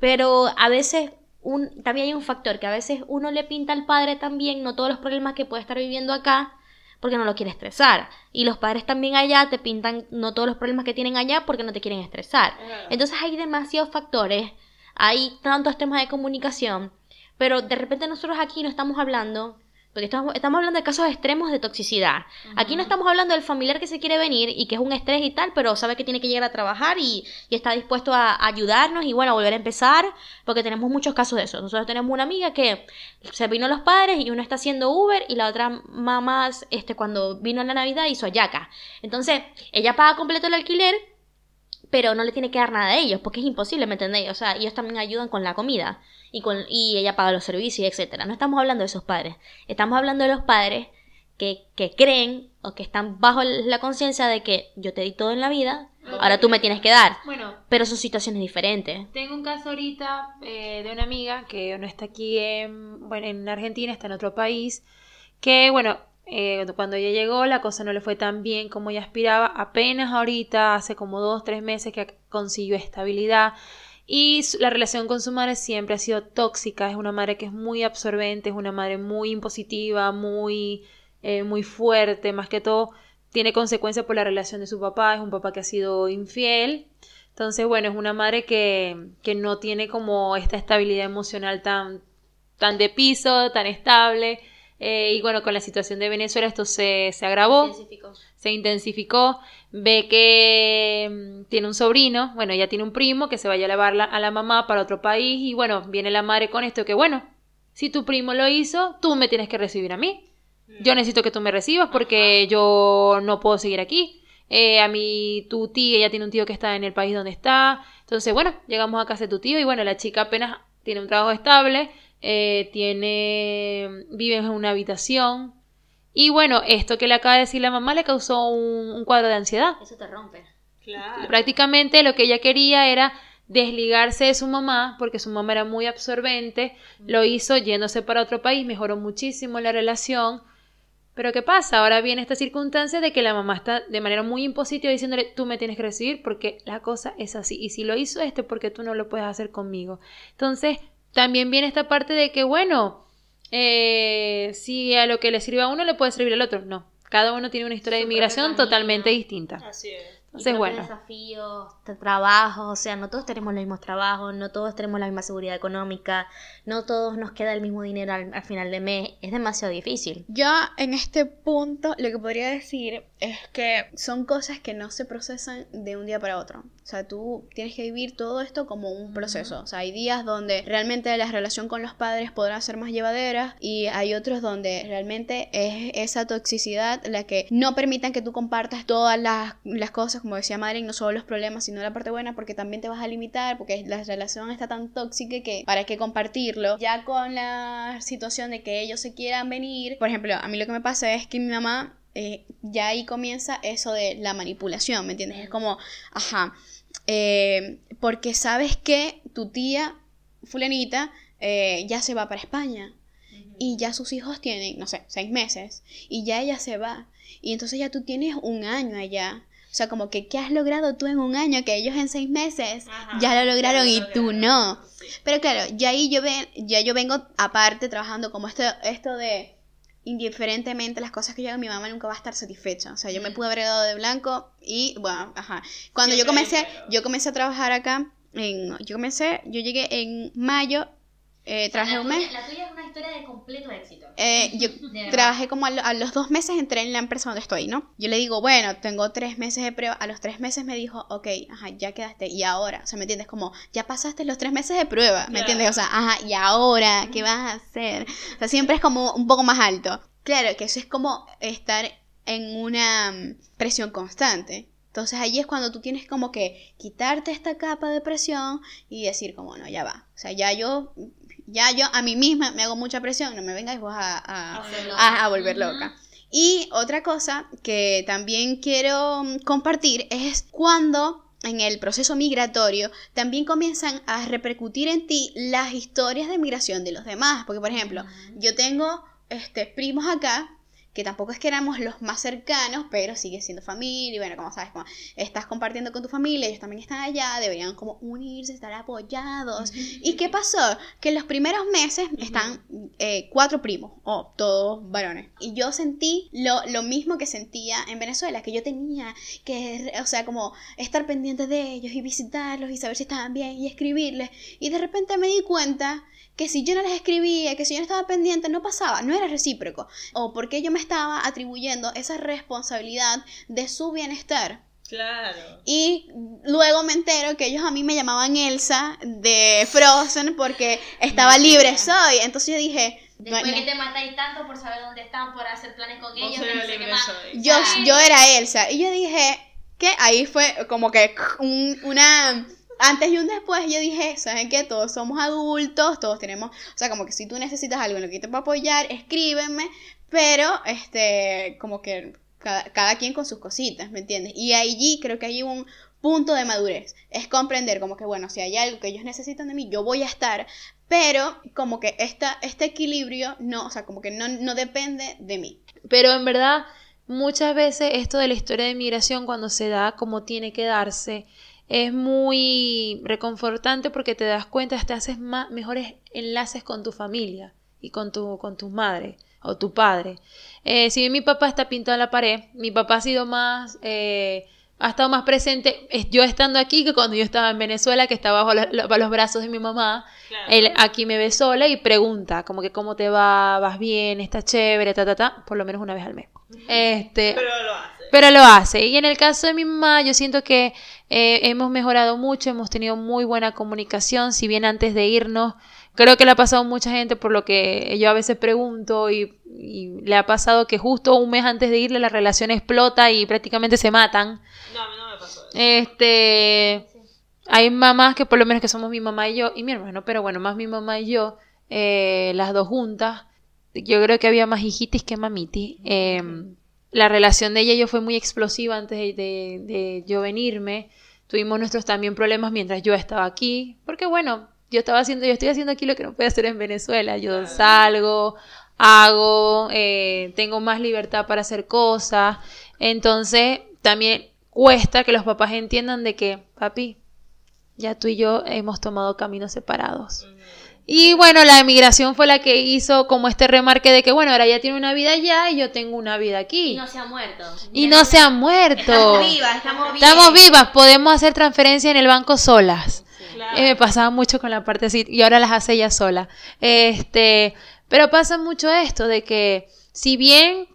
Pero a veces un, también hay un factor que a veces uno le pinta al padre también, no todos los problemas que puede estar viviendo acá, porque no lo quiere estresar. Y los padres también allá te pintan no todos los problemas que tienen allá porque no te quieren estresar. Entonces hay demasiados factores, hay tantos temas de comunicación, pero de repente nosotros aquí no estamos hablando porque estamos, estamos hablando de casos extremos de toxicidad. Aquí no estamos hablando del familiar que se quiere venir y que es un estrés y tal, pero sabe que tiene que llegar a trabajar y, está dispuesto a, ayudarnos y bueno, a volver a empezar, porque tenemos muchos casos de eso. Nosotros tenemos una amiga que se vino los padres y uno está haciendo Uber y la otra mamá, este, cuando vino en la Navidad hizo ayaca. Entonces, ella paga completo el alquiler pero no le tiene que dar nada a ellos, porque es imposible, ¿me entendéis? O sea, ellos también ayudan con la comida y, con, y ella paga los servicios, etcétera. No estamos hablando de esos padres, estamos hablando de los padres que, que creen o que están bajo la conciencia de que yo te di todo en la vida, ahora tú me tienes que dar. Bueno, pero son situaciones diferentes.
Tengo un caso ahorita eh, de una amiga que no está aquí en, bueno, en Argentina, está en otro país, que bueno, eh, cuando ella llegó la cosa no le fue tan bien como ella aspiraba. Apenas ahorita, hace como dos, tres meses que consiguió estabilidad. Y la relación con su madre siempre ha sido tóxica. Es una madre que es muy absorbente, es una madre muy impositiva, muy, eh, muy fuerte. Más que todo, tiene consecuencias por la relación de su papá. Es un papá que ha sido infiel. Entonces, bueno, es una madre que, que no tiene como esta estabilidad emocional tan, tan de piso, tan estable. Eh, y bueno, con la situación de Venezuela esto se, se agravó, se intensificó. Ve que mm, tiene un sobrino, bueno, ya tiene un primo que se vaya a llevar a la mamá para otro país y bueno, viene la madre con esto que bueno, si tu primo lo hizo, tú me tienes que recibir a mí. Yo mm. necesito que tú me recibas porque yo no puedo seguir aquí. Eh, a mi, tu tía ya tiene un tío que está en el país donde está. Entonces, bueno, llegamos a casa de tu tío y bueno, la chica apenas tiene un trabajo estable, eh, tiene, vive en una habitación. Y bueno, esto que le acaba de decir la mamá le causó un, cuadro de ansiedad.
Eso te rompe.
Claro. Prácticamente lo que ella quería era desligarse de su mamá, porque su mamá era muy absorbente, lo hizo yéndose para otro país, mejoró muchísimo la relación. Pero ¿qué pasa? Ahora viene esta circunstancia de que la mamá está de manera muy impositiva diciéndole, tú me tienes que recibir porque la cosa es así. Y si lo hizo este, porque tú no lo puedes hacer conmigo. Entonces, también viene esta parte de que, bueno, eh, si a lo que le sirve a uno le puede servir al otro. No, cada uno tiene una historia de inmigración totalmente distinta.
Así es. Entonces, bueno. desafíos, trabajos, o sea, no todos tenemos los mismos trabajos, no todos tenemos la misma seguridad económica, no todos nos queda el mismo dinero al, final de mes, es demasiado difícil.
Yo en este punto lo que podría decir es que son cosas que no se procesan de un día para otro. O sea, tú tienes que vivir todo esto como un proceso. O sea, hay días donde realmente la relación con los padres podrá ser más llevadera y hay otros donde realmente es esa toxicidad la que no permitan que tú compartas todas las, las cosas como decía Madre, no solo los problemas, sino la parte buena, porque también te vas a limitar, porque la relación está tan tóxica que para qué compartirlo. Ya con la situación de que ellos se quieran venir, por ejemplo, a mí lo que me pasa es que mi mamá, eh, ya ahí comienza eso de la manipulación, ¿me entiendes? Es como, ajá, eh, porque sabes que tu tía fulanita eh, ya se va para España y ya sus hijos tienen, no sé, seis meses y ya ella se va y entonces ya tú tienes un año allá sea, como que, ¿qué has logrado tú en un año que ellos en seis meses ya lo lograron y tú no? Pero claro, ya ahí yo, ven, ya yo vengo aparte trabajando como esto, esto de indiferentemente las cosas que yo hago, mi mamá nunca va a estar satisfecha. O sea, yo me pude haber dado de blanco y, bueno, ajá. Cuando yo comencé, yo comencé a trabajar acá, en, yo comencé, yo llegué en mayo eh, trabajé un mes.
La tuya es una historia de completo éxito.
Eh, yo trabajé como a, lo- a los dos meses entré en la empresa donde estoy, ¿no? Yo le digo, bueno, tengo tres meses de prueba. A los tres meses me dijo, ok, ajá, ya quedaste. Y ahora, o sea, ¿me entiendes? Como, ya pasaste los tres meses de prueba, ¿me entiendes? O sea, ajá, ¿y ahora qué vas a hacer? O sea, siempre es como un poco más alto. Claro, que eso es como estar en una mm, presión constante. Entonces allí es cuando tú tienes como que quitarte esta capa de presión y decir como, no, ya va. O sea, ya yo, ya yo a mí misma me hago mucha presión, no me vengáis vos a, a, a- a volver loca. Y otra cosa que también quiero mm, compartir es cuando en el proceso migratorio también comienzan a repercutir en ti las historias de migración de los demás. Porque, por ejemplo, yo tengo este, primos acá que tampoco es que éramos los más cercanos, pero sigue siendo familia, y bueno, como sabes, como estás compartiendo con tu familia, ellos también están allá, deberían como unirse, estar apoyados. ¿Y qué pasó? Que en los primeros meses están eh, cuatro primos, o todos varones. Y yo sentí lo, lo mismo que sentía en Venezuela, que yo tenía que, o sea, como estar pendiente de ellos y visitarlos y saber si estaban bien y escribirles. Y de repente me di cuenta que si yo no les escribía, que si yo no estaba pendiente, no pasaba, no era recíproco. O porque yo me estaba atribuyendo esa responsabilidad de su bienestar.
Claro.
Y luego me entero que ellos a mí me llamaban Elsa de Frozen porque estaba libre soy. Entonces yo dije,
Después
no-
que te matáis tanto por saber dónde están, por hacer planes con ellos, no sé qué más.
yo, yo era Elsa. Y yo dije que ahí fue como que un- una... Antes y un después yo dije, ¿saben qué? Todos somos adultos, todos tenemos, o sea, como que si tú necesitas algo en lo que te puedo apoyar, escríbeme, pero, este, como que cada, cada quien con sus cositas, ¿me entiendes? Y allí creo que hay un punto de madurez, es comprender como que, bueno, si hay algo que ellos necesitan de mí, yo voy a estar, pero como que esta, este equilibrio no, o sea, como que no, no depende de mí.
Pero en verdad, muchas veces esto de la historia de migración, cuando se da como tiene que darse, es muy reconfortante porque te das cuenta, te haces más, mejores enlaces con tu familia y con tu, con tus madres o tu padre. Eh, si bien mi papá está pintado en la pared, mi papá ha sido más, eh, ha estado más presente es- yo estando aquí que cuando yo estaba en Venezuela, que estaba bajo los brazos de mi mamá. Él aquí me ve sola y pregunta, como que cómo te va, vas bien, está chévere, ta, ta, ta, por lo menos una vez al mes. Este,
Pero lo hace.
pero lo hace. Y en el caso de mi mamá, yo siento que eh, hemos mejorado mucho, hemos tenido muy buena comunicación, si bien antes de irnos, creo que le ha pasado a mucha gente por lo que yo a veces pregunto y, y le ha pasado que justo un mes antes de irle la relación explota y prácticamente se matan.
No, a mí no me pasó eso.
Este, hay mamás que por lo menos que somos mi mamá y yo y mi hermano, pero bueno, más mi mamá y yo, eh, las dos juntas. Yo creo que había más hijitis que mamiti. Eh, la relación de ella y yo fue muy explosiva antes de, de- de yo venirme. Tuvimos nuestros también problemas mientras yo estaba aquí, porque bueno, yo estaba haciendo, yo estoy haciendo aquí lo que no puedo hacer en Venezuela. Yo salgo, hago, eh, tengo más libertad para hacer cosas. Entonces, también cuesta que los papás entiendan de que, papi, ya tú y yo hemos tomado caminos separados. Y bueno, la emigración fue la que hizo como este remarque de que, bueno, ahora ya tiene una vida allá y yo tengo una vida aquí.
Y no se ha muerto.
Y no se ha muerto.
Estamos vivas, estamos bien.
Estamos vivas, podemos hacer transferencia en el banco solas.
Claro.
Eh, me pasaba mucho con la parte así y ahora las hace ella sola. Este, pero pasa mucho esto de que si bien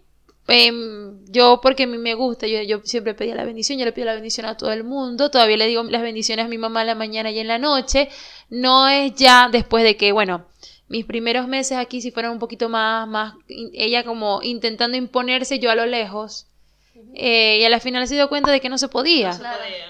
em, yo, porque a mí me gusta, yo, yo siempre pedía la bendición, yo le pido la bendición a todo el mundo, todavía le digo las bendiciones a mi mamá en la mañana y en la noche, no es ya después de que, bueno, mis primeros meses aquí si fueron un poquito más, más, ella como intentando imponerse yo a lo lejos, eh, y a la final se dio cuenta de que no se podía,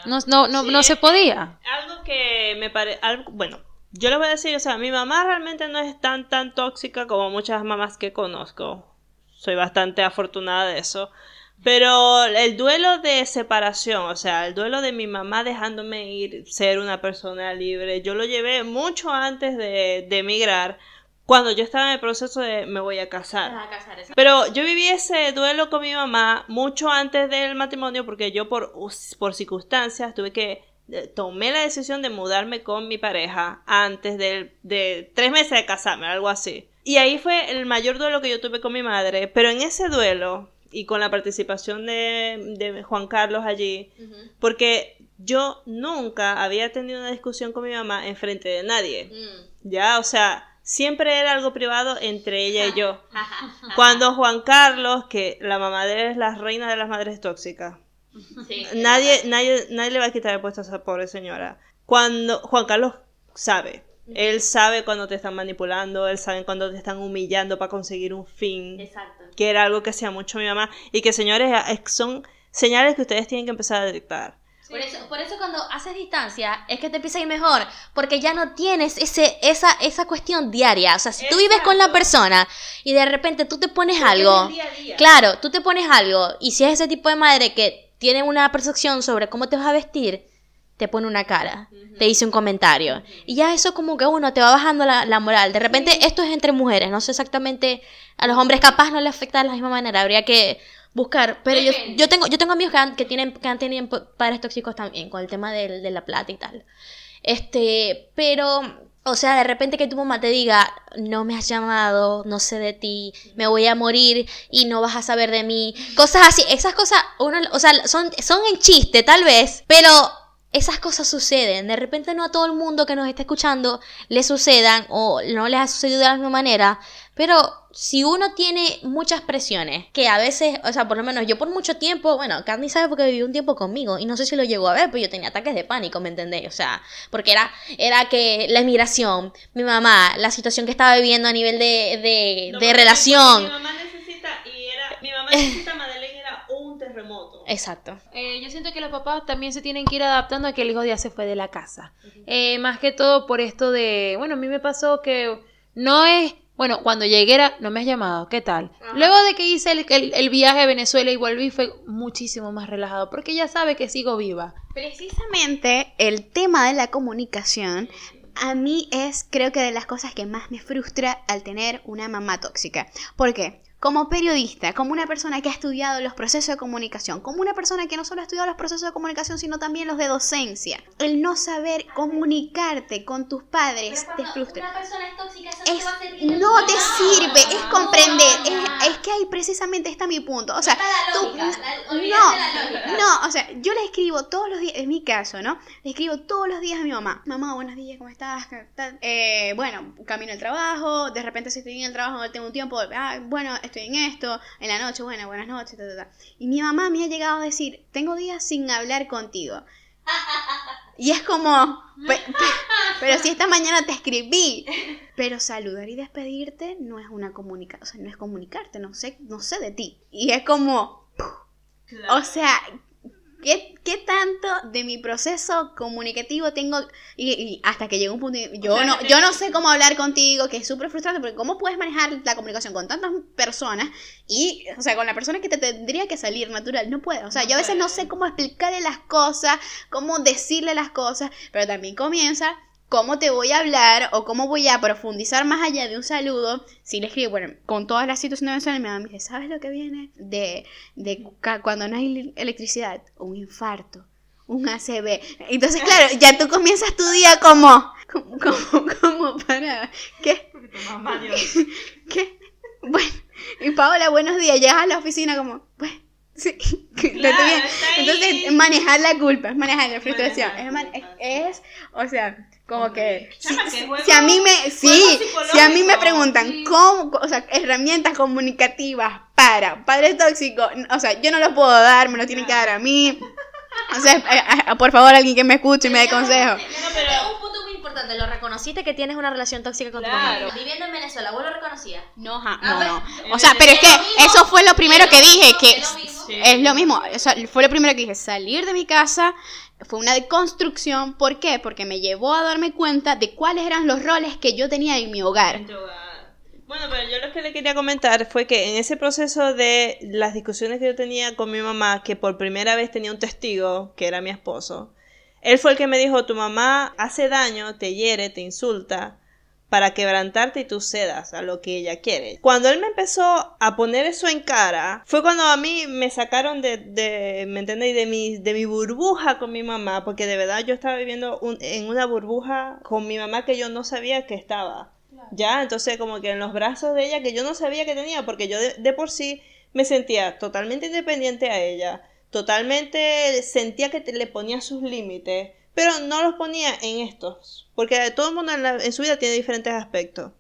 no, no, no,
Sí,
no se podía.
Algo que me parece, bueno, yo les voy a decir, o sea, mi mamá realmente no es tan, tan tóxica como muchas mamás que conozco. Soy bastante afortunada de eso. Pero el duelo de separación, o sea, el duelo de mi mamá dejándome ir, ser una persona libre, yo lo llevé mucho antes de, de emigrar, cuando yo estaba en el proceso de me voy a casar.
A casar,
Pero yo viví ese duelo con mi mamá mucho antes del matrimonio porque yo por, por circunstancias tuve que eh, tomé la decisión de mudarme con mi pareja antes del- de tres meses de casarme, algo así. Y ahí fue el mayor duelo que yo tuve con mi madre, pero en ese duelo y con la participación de, de Juan Carlos allí, porque yo nunca había tenido una discusión con mi mamá en frente de nadie.
Mm.
Ya, o sea, siempre era algo privado entre ella y yo. Cuando Juan Carlos, que la mamá de él es la reina de las madres tóxicas, nadie, nadie, nadie le va a quitar el puesto a esa pobre señora. Cuando Juan Carlos sabe, él sabe cuando te están manipulando, él sabe cuando te están humillando para conseguir un fin.
Exacto.
Que era algo que hacía mucho mi mamá. Y que señores, son señales que ustedes tienen que empezar a detectar.
Por eso, por eso cuando haces distancia es que te empieza a ir mejor, porque ya no tienes ese, esa, esa cuestión diaria. O sea, si tú vives con la persona y de repente tú te pones algo, claro, tú te pones algo y si es ese tipo de madre que tiene una percepción sobre cómo te vas a vestir, te pone una cara, te dice un comentario. Y ya eso como que uno te va bajando la, la moral. De repente esto es entre mujeres, no sé exactamente, a los hombres capaz no le afecta de la misma manera, habría que buscar. Pero yo, yo, tengo, yo tengo amigos que han, que tienen, que han tenido padres tóxicos también, con el tema de, de la plata y tal. Este, pero o sea, de repente que tu mamá te diga, no me has llamado, no sé de ti, me voy a morir y no vas a saber de mí. Cosas así, esas cosas, uno, o sea, son, son en chiste tal vez, pero esas cosas suceden. De repente no a todo el mundo que nos está escuchando le sucedan o no les ha sucedido de la misma manera. Pero si uno tiene muchas presiones, que a veces, o sea, por lo menos yo por mucho tiempo, bueno, Candy sabe porque vivió un tiempo conmigo y no sé si lo llegó a ver, pero yo tenía ataques de pánico, ¿me entendéis? O sea, porque era, era que la emigración, mi mamá, la situación que estaba viviendo a nivel de, de, de relación.
Mi mamá necesita, y era, mi mamá necesita Madeleine era un terremoto.
Exacto.
Eh, yo siento que los papás también se tienen que ir adaptando a que el hijo ya se fue de la casa. eh, más que todo por esto de, bueno, a mí me pasó que no es bueno, cuando llegué era, no me has llamado, ¿qué tal? Luego de que hice el, el, el, viaje a Venezuela y volví fue muchísimo más relajado, porque ya sabe que sigo viva.
Precisamente el tema de la comunicación a mí es creo que de las cosas que más me frustra al tener una mamá tóxica. ¿Por qué? Como periodista, como una persona que ha estudiado los procesos de comunicación, como una persona que no solo ha estudiado los procesos de comunicación, sino también los de docencia. El no saber comunicarte con tus padres te frustra.
Una persona es tóxica, eso
Es,
te va a servir
no te sirve, es comprender. Es, es que ahí precisamente está mi punto. O sea,
la
tú-
lógica, la-
no,
olvídate la lógica.
no, o sea, yo le escribo todos los días, en mi caso, ¿no? Le escribo todos los días a mi mamá. Mamá, buenos días, ¿cómo estás? Eh, bueno, camino al trabajo, de repente si estoy en el trabajo no tengo un tiempo, ah, bueno, estoy en esto, en la noche, bueno, buenas noches, ta, ta, ta. Y mi mamá me ha llegado a decir, tengo días sin hablar contigo. Y es como, pe- pe- pero si esta mañana te escribí. Pero saludar y despedirte no es una comunicación, o sea, no es comunicarte, no sé, no sé de ti. Y es como, o sea, ¿qué, qué tanto de mi proceso comunicativo tengo? Y, y hasta que llega un punto, yo,
sea,
no, yo no sé cómo hablar contigo, que es súper frustrante, porque ¿cómo puedes manejar la comunicación con tantas personas? Y, o sea, con la persona que te tendría que salir natural, no puedo. O sea, yo a veces no sé cómo explicarle las cosas, cómo decirle las cosas, pero también comienza cómo te voy a hablar o cómo voy a profundizar más allá de un saludo. Si le escribo, bueno, con todas las situaciones de Venezuela, mi mamá me dice, ¿sabes lo que viene? De, de cuando no hay electricidad, un infarto, un ACV. Entonces, claro, ya tú comienzas tu día como, como, como, como para, ¿qué? ¿Qué? Bueno, y Paola, buenos días, llegas a la oficina como, bueno, sí,
Claro.
Entonces, manejar la culpa, es manejar la frustración,
Manejar
es, o sea, como que, si, a mí me, sí, si a mí me preguntan
sí.
cómo, o sea, herramientas comunicativas para padre tóxico, o sea, yo no lo puedo dar, me lo tienen que dar a mí. O sea, eh, eh, por favor, alguien que me escuche y me dé consejo.
Pero un punto muy importante, lo reconociste que tienes una relación tóxica con tu
Claro.
mamá. Viviendo en Venezuela, ¿vos lo reconocías?
No, ja-
Ah,
no,
pues,
no. O sea, pero es que
es lo mismo,
eso fue lo primero que dije, que
es lo mismo.
Sí.
es lo mismo. O sea, fue lo primero que dije, salir de mi casa fue una deconstrucción. ¿Por qué? Porque me llevó a darme cuenta de cuáles eran los roles que yo tenía en mi hogar.
Bueno, pero yo lo que le quería comentar fue que en ese proceso de las discusiones que yo tenía con mi mamá, que por primera vez tenía un testigo, que era mi esposo, él fue el que me dijo, tu mamá hace daño, te hiere, te insulta, para quebrantarte y tú cedas a lo que ella quiere. Cuando él me empezó a poner eso en cara, fue cuando a mí me sacaron de, de ¿me entendéis? De mi, de mi burbuja con mi mamá, porque de verdad yo estaba viviendo un- en una burbuja con mi mamá que yo no sabía que estaba. Ya, entonces como que en los brazos de ella que yo no sabía que tenía, porque yo de, de por sí me sentía totalmente independiente a ella, totalmente sentía que te- le ponía sus límites, pero no los ponía en estos, porque todo el mundo en, en su vida tiene diferentes aspectos.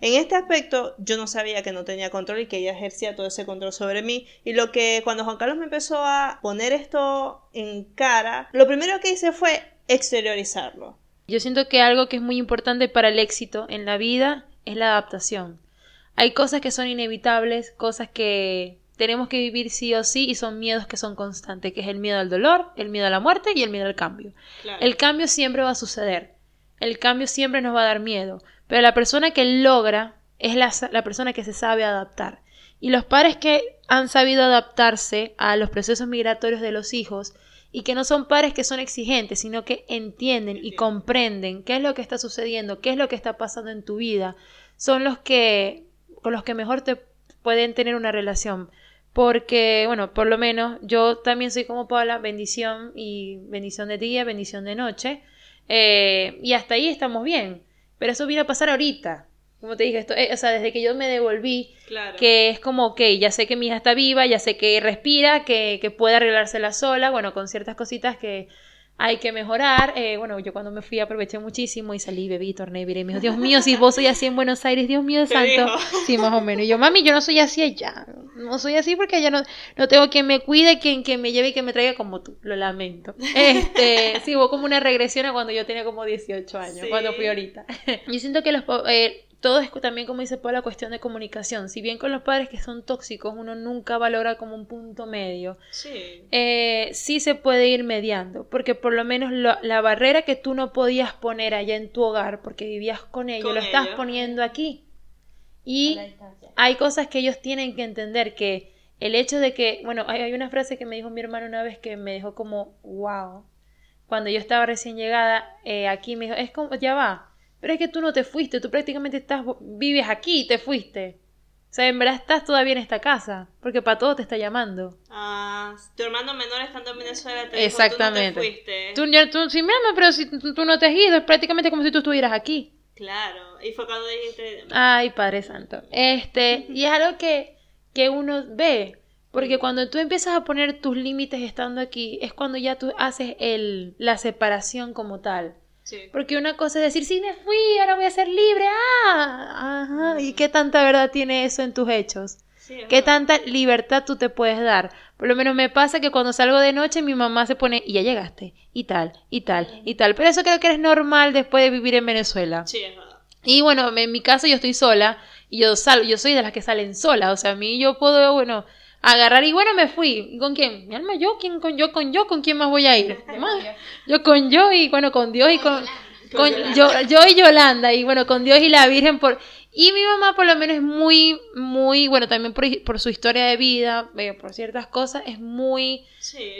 En este aspecto yo no sabía que no tenía control y que ella ejercía todo ese control sobre mí. Y lo que cuando Juan Carlos me empezó a poner esto en cara, lo primero que hice fue exteriorizarlo.
Yo siento que algo que es muy importante para el éxito en la vida es la adaptación. Hay cosas que son inevitables, cosas que tenemos que vivir sí o sí y son miedos que son constantes, que es el miedo al dolor, el miedo a la muerte y el miedo al cambio. El cambio siempre va a suceder. El cambio siempre nos va a dar miedo. Pero la persona que logra es la, persona que se sabe adaptar. Y los padres que han sabido adaptarse a los procesos migratorios de los hijos y que no son padres que son exigentes, sino que entienden y comprenden qué es lo que está sucediendo, qué es lo que está pasando en tu vida, son los que con los que mejor te pueden tener una relación. Porque, bueno, por lo menos yo también soy como Paula, bendición y bendición de día, bendición de noche. Eh, y hasta ahí estamos bien. Pero eso viene a pasar ahorita. Como te dije, esto, eh, o sea, desde que yo me devolví, que es como, ok, ya sé que mi hija está viva, ya sé que respira, que, que puede arreglársela sola, bueno, con ciertas cositas que hay que mejorar. Eh, bueno, yo cuando me fui aproveché muchísimo y salí, bebí, torné, viré. Me dijo, Dios mío, si vos soy así en Buenos Aires, Dios mío santo. Sí, más o menos. Y yo, mami, yo no soy así allá. No soy así porque allá no, no tengo quien me cuide, quien, quien me lleve y que me traiga como tú. Lo lamento. Este, sí, hubo como una regresión a cuando yo tenía como 18 años, cuando fui ahorita. yo siento que los, eh, todo es también, como dice Paul, la cuestión de comunicación. Si bien con los padres que son tóxicos uno nunca valora como un punto medio, sí, eh, sí se puede ir mediando, porque por lo menos la barrera que tú no podías poner allá en tu hogar, porque vivías con ellos, lo estás poniendo aquí. Y hay cosas que ellos tienen que entender, que el hecho de que, bueno, hay, una frase que me dijo mi hermano una vez que me dejó como, wow, cuando yo estaba recién llegada eh, aquí, me dijo, es como, ya va, pero es que tú no te fuiste, tú prácticamente estás, vives aquí y te fuiste. O sea, en verdad estás todavía en esta casa, porque para todo te está llamando.
Ah, tu hermano menor estando en Venezuela te Exactamente. Dijo, tú
no te fuiste. Tú, sí, mismo, pero si tú, no te has ido, es prácticamente como si tú estuvieras aquí.
Claro, y fue cuando dijiste...
Ay, Padre Santo. Este, y es algo que, que uno ve, porque cuando tú empiezas a poner tus límites estando aquí, es cuando ya tú haces el, la separación como tal. Porque una cosa es decir, sí me fui, ahora voy a ser libre, ah, ajá, ¿y qué tanta verdad tiene eso en tus hechos? ¿Qué tanta libertad tú te puedes dar? Por lo menos me pasa que cuando salgo de noche mi mamá se pone, y ya llegaste, y tal, y tal, y tal. Pero eso creo que es normal después de vivir en Venezuela.
Sí, es verdad.
Y bueno, en mi caso yo estoy sola, y yo salgo, yo soy de las que salen solas, o sea, a mí yo puedo, bueno, agarrar y bueno, me fui. ¿Con quién? Mi alma, yo, ¿quién con yo? ¿Con yo? ¿Con quién más voy a ir? Yo con yo y bueno, con Dios y con, con yo, yo y Yolanda y bueno, con Dios y la Virgen por... Y mi mamá por lo menos es muy, muy, bueno, también por, su historia de vida, eh, por ciertas cosas, es muy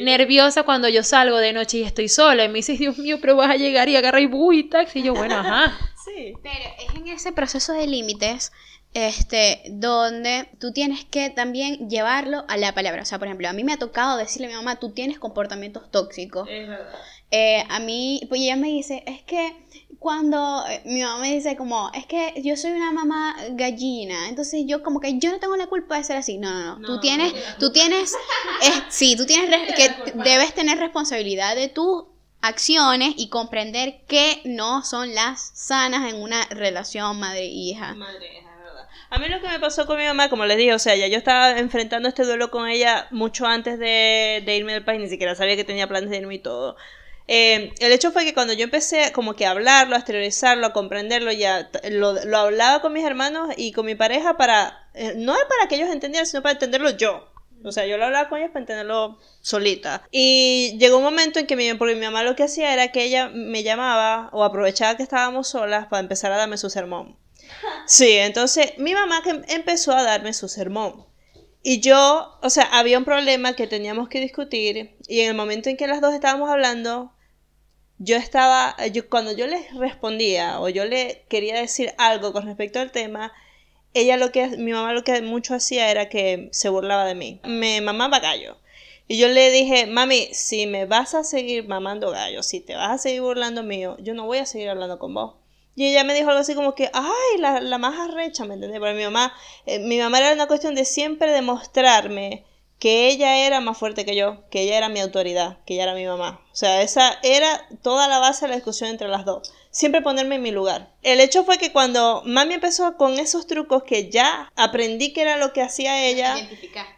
nerviosa cuando yo salgo de noche y estoy sola. Y me dice, Dios mío, pero vas a llegar y agarrar y taxi. Y yo, bueno, ajá.
Sí. Pero es en ese proceso de límites este, donde tú tienes que también llevarlo a la palabra. O sea, por ejemplo, a mí me ha tocado decirle a mi mamá, tú tienes comportamientos tóxicos. Es verdad. Eh, a mí, pues ella me dice, es que cuando eh, mi mamá me dice como, es que yo soy una mamá gallina, entonces yo como que yo no tengo la culpa de ser así. No, no, no. tú tienes, tú tienes, sí, tú tienes que debes tener responsabilidad de tus acciones y comprender que no son las sanas en una relación madre-hija.
Madre-hija. A mí lo que me pasó con mi mamá, como les dije, o sea, ya yo estaba enfrentando este duelo con ella mucho antes de, irme del país, ni siquiera sabía que tenía planes de irme y todo. Eh, el hecho fue que cuando yo empecé como que a hablarlo, a exteriorizarlo, a comprenderlo, ya lo, hablaba con mis hermanos y con mi pareja para, eh, no para que ellos entendieran, sino para entenderlo yo. O sea, yo lo hablaba con ellos para entenderlo solita. Y llegó un momento en que mi, porque mi mamá lo que hacía era que ella me llamaba o aprovechaba que estábamos solas para empezar a darme su sermón. Sí, entonces mi mamá que empezó a darme su sermón. Y yo, o sea, había un problema que teníamos que discutir y en el momento en que las dos estábamos hablando, yo estaba, yo, cuando yo les respondía o yo le quería decir algo con respecto al tema, ella lo que, mi mamá lo que mucho hacía era que se burlaba de mí. Me mamaba gallo. Y yo le dije, mami, si me vas a seguir mamando gallo, si te vas a seguir burlando mío, yo no voy a seguir hablando con vos. Y ella me dijo algo así como que, ay, la, más arrecha, ¿me entendés? Porque mi mamá, eh, mi mamá era una cuestión de siempre demostrarme que ella era más fuerte que yo, que ella era mi autoridad, que ella era mi mamá. O sea, esa era toda la base de la discusión entre las dos. Siempre ponerme en mi lugar. El hecho fue que cuando mami empezó con esos trucos que ya aprendí que era lo que hacía ella,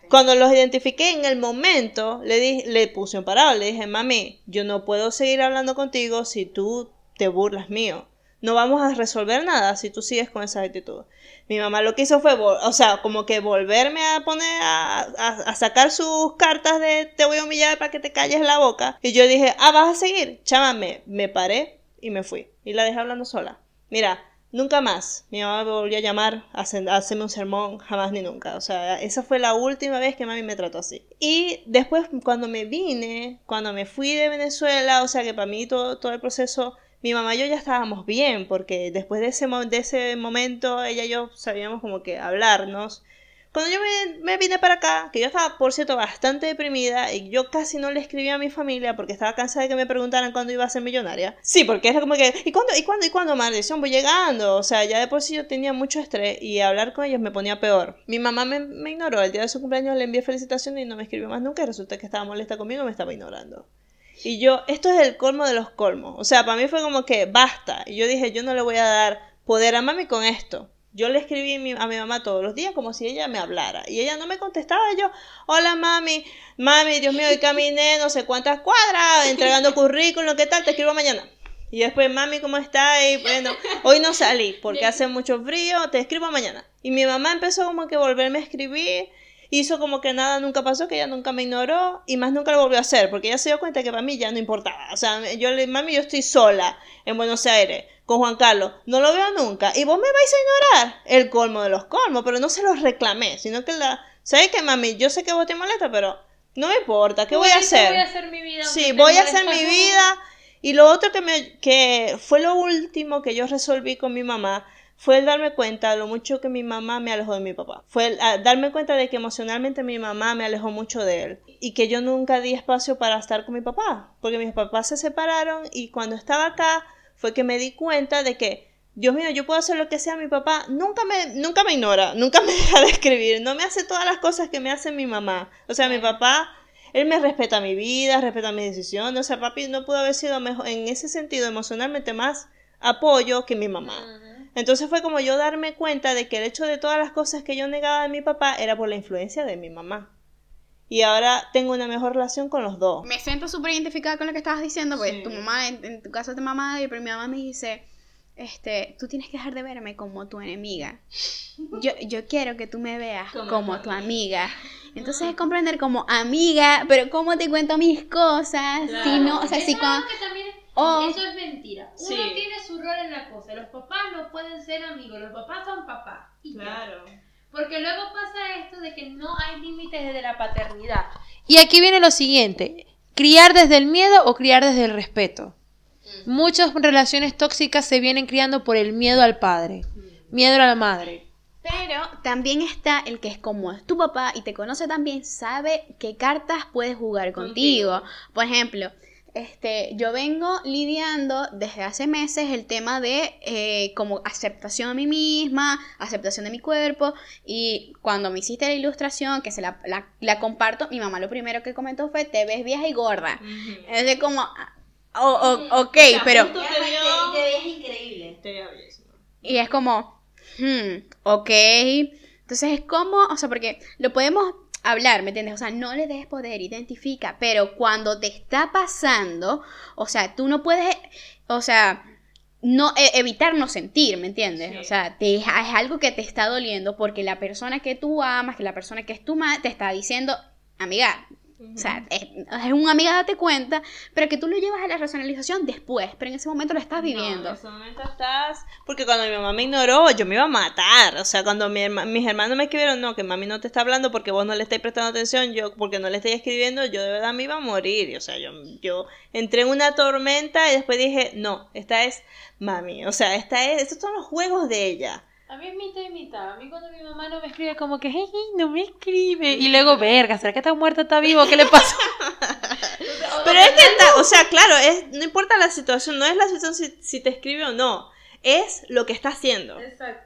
cuando los identifiqué en el momento, le, di, le puse un parado, le dije, mami, yo no puedo seguir hablando contigo si tú te burlas mío. No vamos a resolver nada si tú sigues con esa actitud. Mi mamá lo que hizo fue, o sea, como que volverme a poner, a, a, sacar sus cartas de te voy a humillar para que te calles la boca. Y yo dije, ah, vas a seguir, chámame. Me paré y me fui. Y la dejé hablando sola. Mira, nunca más. Mi mamá me volvió a llamar a, hacerme un sermón, jamás ni nunca. O sea, esa fue la última vez que mami me trató así. Y después, cuando me vine, cuando me fui de Venezuela, o sea, que para mí todo, todo el proceso mi mamá y yo ya estábamos bien, porque después de ese, de ese momento ella y yo sabíamos como que hablarnos. Cuando yo me, vine para acá, que yo estaba, por cierto, bastante deprimida y yo casi no le escribía a mi familia porque estaba cansada de que me preguntaran cuándo iba a ser millonaria. Sí, porque era como que, ¿y cuándo, y cuándo, y cuándo, maldición? Voy llegando. O sea, ya de por sí yo tenía mucho estrés y hablar con ellos me ponía peor. Mi mamá me, ignoró. El día de su cumpleaños le envié felicitaciones y no me escribió más nunca resulta que estaba molesta conmigo y me estaba ignorando. Y yo, esto es el colmo de los colmos. O sea, para mí fue como que basta. Y yo dije, yo no le voy a dar poder a mami con esto. Yo le escribí a mi mamá todos los días como si ella me hablara. Y ella no me contestaba. Yo, hola mami, mami, Dios mío, hoy caminé no sé cuántas cuadras, entregando currículum, ¿qué tal? Te escribo mañana. Y después, mami, ¿cómo está? Y bueno, hoy no salí porque hace mucho frío, te escribo mañana. Y mi mamá empezó como que volverme a escribir hizo como que nada nunca pasó, que ella nunca me ignoró y más nunca lo volvió a hacer, porque ella se dio cuenta que para mí ya no importaba. O sea, yo le, mami, yo estoy sola en Buenos Aires con Juan Carlos, no lo veo nunca y vos me vais a ignorar el colmo de los colmos, pero no se los reclamé, sino que la, ¿sabes qué, mami? Yo sé que vos te molesta, pero no me importa, ¿qué voy a hacer?
Voy a hacer mi vida.
Sí, voy a hacer mi vida. Y lo otro que me, que fue lo último que yo resolví con mi mamá fue el darme cuenta de lo mucho que mi mamá me alejó de mi papá. Fue el ah, darme cuenta de que emocionalmente mi mamá me alejó mucho de él y que yo nunca di espacio para estar con mi papá, porque mis papás se separaron y cuando estaba acá fue que me di cuenta de que Dios mío, yo puedo hacer lo que sea, mi papá nunca me, nunca me ignora, nunca me deja de escribir, no me hace todas las cosas que me hace mi mamá. O sea, mi papá, él me respeta mi vida, respeta mis decisiones, o sea, papi no pudo haber sido mejor, en ese sentido emocionalmente más apoyo que mi mamá. Entonces fue como yo darme cuenta de que el hecho de todas las cosas que yo negaba de mi papá era por la influencia de mi mamá. Y ahora tengo una mejor relación con los dos.
Me siento súper identificada con lo que estabas diciendo, pues tu mamá, en, tu caso de mamá, pero mi mamá me dice, este, tú tienes que dejar de verme como tu enemiga. Yo, yo quiero que tú me veas como, tu amiga. Entonces es comprender como amiga, pero cómo te cuento mis cosas, si no, o sea, si cuando...
Eso es mentira. Uno tiene su rol en la cosa. Los papás no pueden ser amigos. Los papás son papás.
claro.
Porque luego pasa esto de que no hay límites desde la paternidad. Y aquí viene lo siguiente. Criar desde el miedo o criar desde el respeto. Mm. Muchas relaciones tóxicas se vienen criando por el miedo al padre, mm. miedo a la madre.
Pero también está el que es como es tu papá y te conoce también, sabe qué cartas puedes jugar contigo. Por ejemplo, este, yo vengo lidiando desde hace meses el tema de eh, como aceptación a mí misma, aceptación de mi cuerpo y cuando me hiciste la ilustración, que se la, la, comparto, mi mamá lo primero que comentó fue, te ves vieja y gorda. Es de como, oh, ok, pero...
Te, ves increíble.
Y es como, hmm, ok. Entonces es como, o sea, porque lo podemos hablar, ¿me entiendes? O sea, no le des poder, identifica, pero cuando te está pasando, o sea, tú no puedes, o sea, no e, evitar no sentir, ¿me entiendes? O sea, te, es algo que te está doliendo porque la persona que tú amas, que la persona que es tu madre, te está diciendo, amiga, o sea, es, una amiga, date cuenta, pero que tú lo llevas a la racionalización después, pero en ese momento lo estás viviendo.
en ese momento estás. Porque cuando mi mamá me ignoró, yo me iba a matar. O sea, cuando mi mis hermanos me escribieron, no, que mami no te está hablando porque vos no le estáis prestando atención, yo, porque no le estáis escribiendo, yo de verdad me iba a morir. O sea, yo, yo entré en una tormenta y después dije, no, esta es mami. O sea, esta es, estos son los juegos de ella.
A mí es mitad y mitad. A mí cuando mi mamá no me escribe como que, hey, no me escribe. Y luego, verga, ¿será que está muerta, está vivo? ¿Qué le pasa?
Pero es que está, o sea, claro, es, no importa la situación, no es la situación si, si te escribe o no. es lo que está haciendo.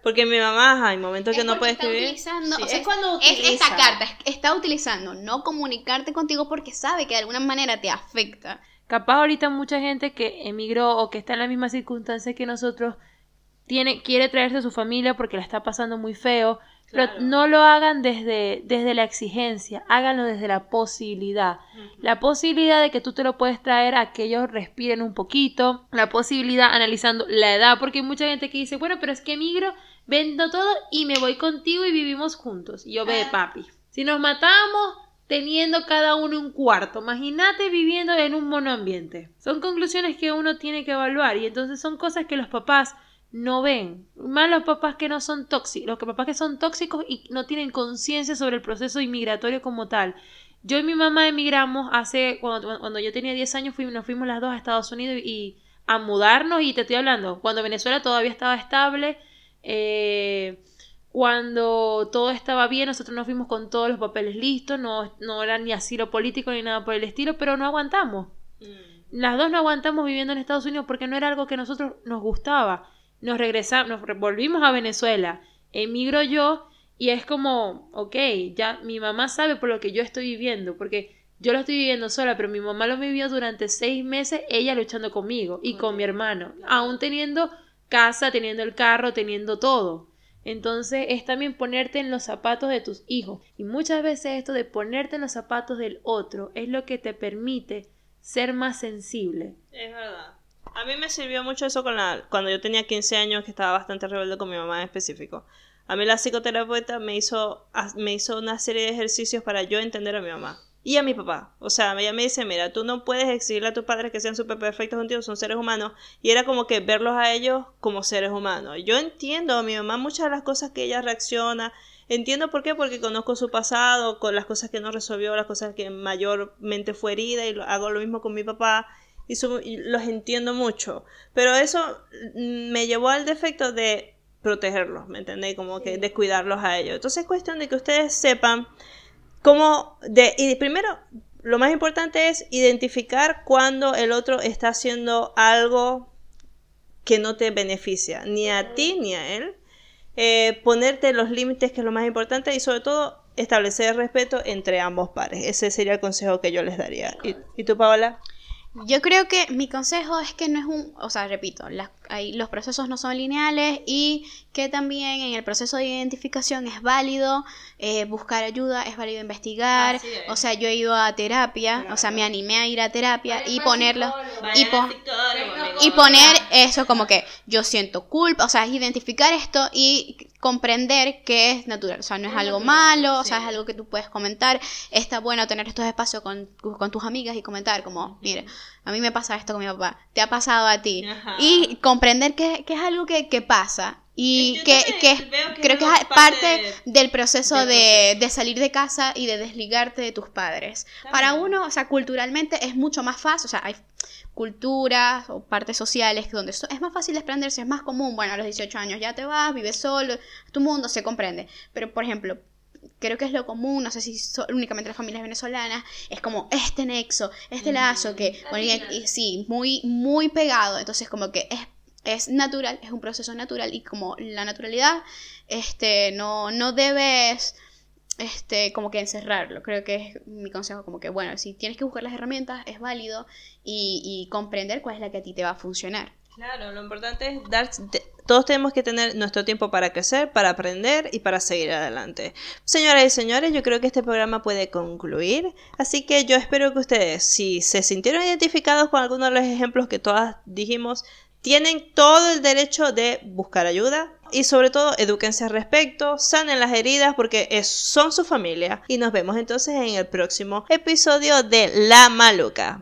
Porque mi mamá, hay momentos que no puede
está
escribir.
Utilizando,
Sí,
o sea,
es cuando
es
utiliza.
esta carta, es- está utilizando no comunicarte contigo porque sabe que de alguna manera te afecta.
Capaz ahorita mucha gente que emigró o que está en las mismas circunstancias que nosotros tiene, quiere traerse a su familia porque la está pasando muy feo. Pero no lo hagan desde, desde la exigencia, háganlo desde la posibilidad. La posibilidad de que tú te lo puedes traer a que ellos respiren un poquito. La posibilidad analizando la edad, porque hay mucha gente que dice, bueno, pero es que emigro, vendo todo y me voy contigo y vivimos juntos. Y yo ve, papi, si nos matamos teniendo cada uno un cuarto, imagínate viviendo en un monoambiente. Son conclusiones que uno tiene que evaluar y entonces son cosas que los papás no ven. Más los papás que no son tóxicos, los que papás que son tóxicos y no tienen conciencia sobre el proceso inmigratorio como tal. Yo y mi mamá emigramos hace, cuando, cuando yo tenía 10 años, fuimos, nos fuimos las dos a Estados Unidos y a mudarnos y te estoy hablando, cuando Venezuela todavía estaba estable, eh, cuando todo estaba bien, nosotros nos fuimos con todos los papeles listos, no, no era ni asilo político ni nada por el estilo, pero no aguantamos. Las dos no aguantamos viviendo en Estados Unidos porque no era algo que a nosotros nos gustaba. Nos regresamos, nos volvimos a Venezuela. Emigro yo y es como, ok, ya mi mamá sabe por lo que yo estoy viviendo, porque yo lo estoy viviendo sola, pero mi mamá lo vivió durante seis meses, ella luchando conmigo y con mi hermano, aún teniendo casa, teniendo el carro, teniendo todo. Entonces es también ponerte en los zapatos de tus hijos. Y muchas veces esto de ponerte en los zapatos del otro es lo que te permite ser más sensible.
Es verdad. A mí me sirvió mucho eso con la, cuando yo tenía 15 años, que estaba bastante rebelde con mi mamá en específico. A mí la psicoterapeuta me hizo, me hizo una serie de ejercicios para yo entender a mi mamá y a mi papá. O sea, ella me dice, mira, tú no puedes exigirle a tus padres que sean súper perfectos contigo, son seres humanos. Y era como que verlos a ellos como seres humanos. Yo entiendo a mi mamá muchas de las cosas que ella reacciona. Entiendo por qué, porque conozco su pasado, con las cosas que no resolvió, las cosas que mayormente fue herida, y hago lo mismo con mi papá y, su- y los entiendo mucho. Pero eso mm, me llevó al defecto de protegerlos, ¿me entendéis? Como que de cuidarlos a ellos. Entonces es cuestión de que ustedes sepan cómo, de, y primero, lo más importante es identificar cuando el otro está haciendo algo que no te beneficia, ni a ti ni a él. Eh, ponerte los límites, que es lo más importante, y sobre todo establecer respeto entre ambos pares. Ese sería el consejo que yo les daría. ¿Y, y tú, Paola?
Yo creo que mi consejo es que no es un, o sea, repito, las- hay- los procesos no son lineales y que también en el proceso de identificación es válido eh, buscar ayuda, es válido investigar, o sea, yo he ido a terapia, o sea, me animé a ir a terapia y ponerlo y, po- y poner eso como que yo siento culpa, o sea, es identificar esto y comprender que es natural, o sea, no es, algo malo, o sea, es algo que tú puedes comentar, está bueno tener estos espacios con, con tus amigas y comentar como, mire, a mí me pasa esto con mi papá, te ha pasado a ti,
Ajá.
y comprender que, que es algo que, que pasa. Y
Yo
que, que creo que es parte del proceso de, de salir de casa y de desligarte de tus padres. Para uno, o sea, culturalmente es mucho más fácil, o sea, hay culturas o partes sociales donde so- es más fácil desprenderse, es más común, bueno, a los 18 años ya te vas, vives solo, tu mundo se comprende. Pero, por ejemplo, creo que es lo común, no sé si so- únicamente las familias venezolanas, es como este nexo, este lazo que, bueno, y- y sí, muy, muy pegado, entonces como que es, es natural, es un proceso natural y como la naturalidad, este, no, no debes este, como que encerrarlo. Creo que es mi consejo, como que, bueno, si tienes que buscar las herramientas, es válido y, y comprender cuál es la que a ti te va a funcionar.
Claro, lo importante es dar... todos tenemos que tener nuestro tiempo para crecer, para aprender y para seguir adelante. Señoras y señores, yo creo que este programa puede concluir, así que yo espero que ustedes, si se sintieron identificados con alguno de los ejemplos que todas dijimos, tienen todo el derecho de buscar ayuda y sobre todo edúquense al respecto, sanen las heridas porque son su familia y nos vemos entonces en el próximo episodio de La Maluca.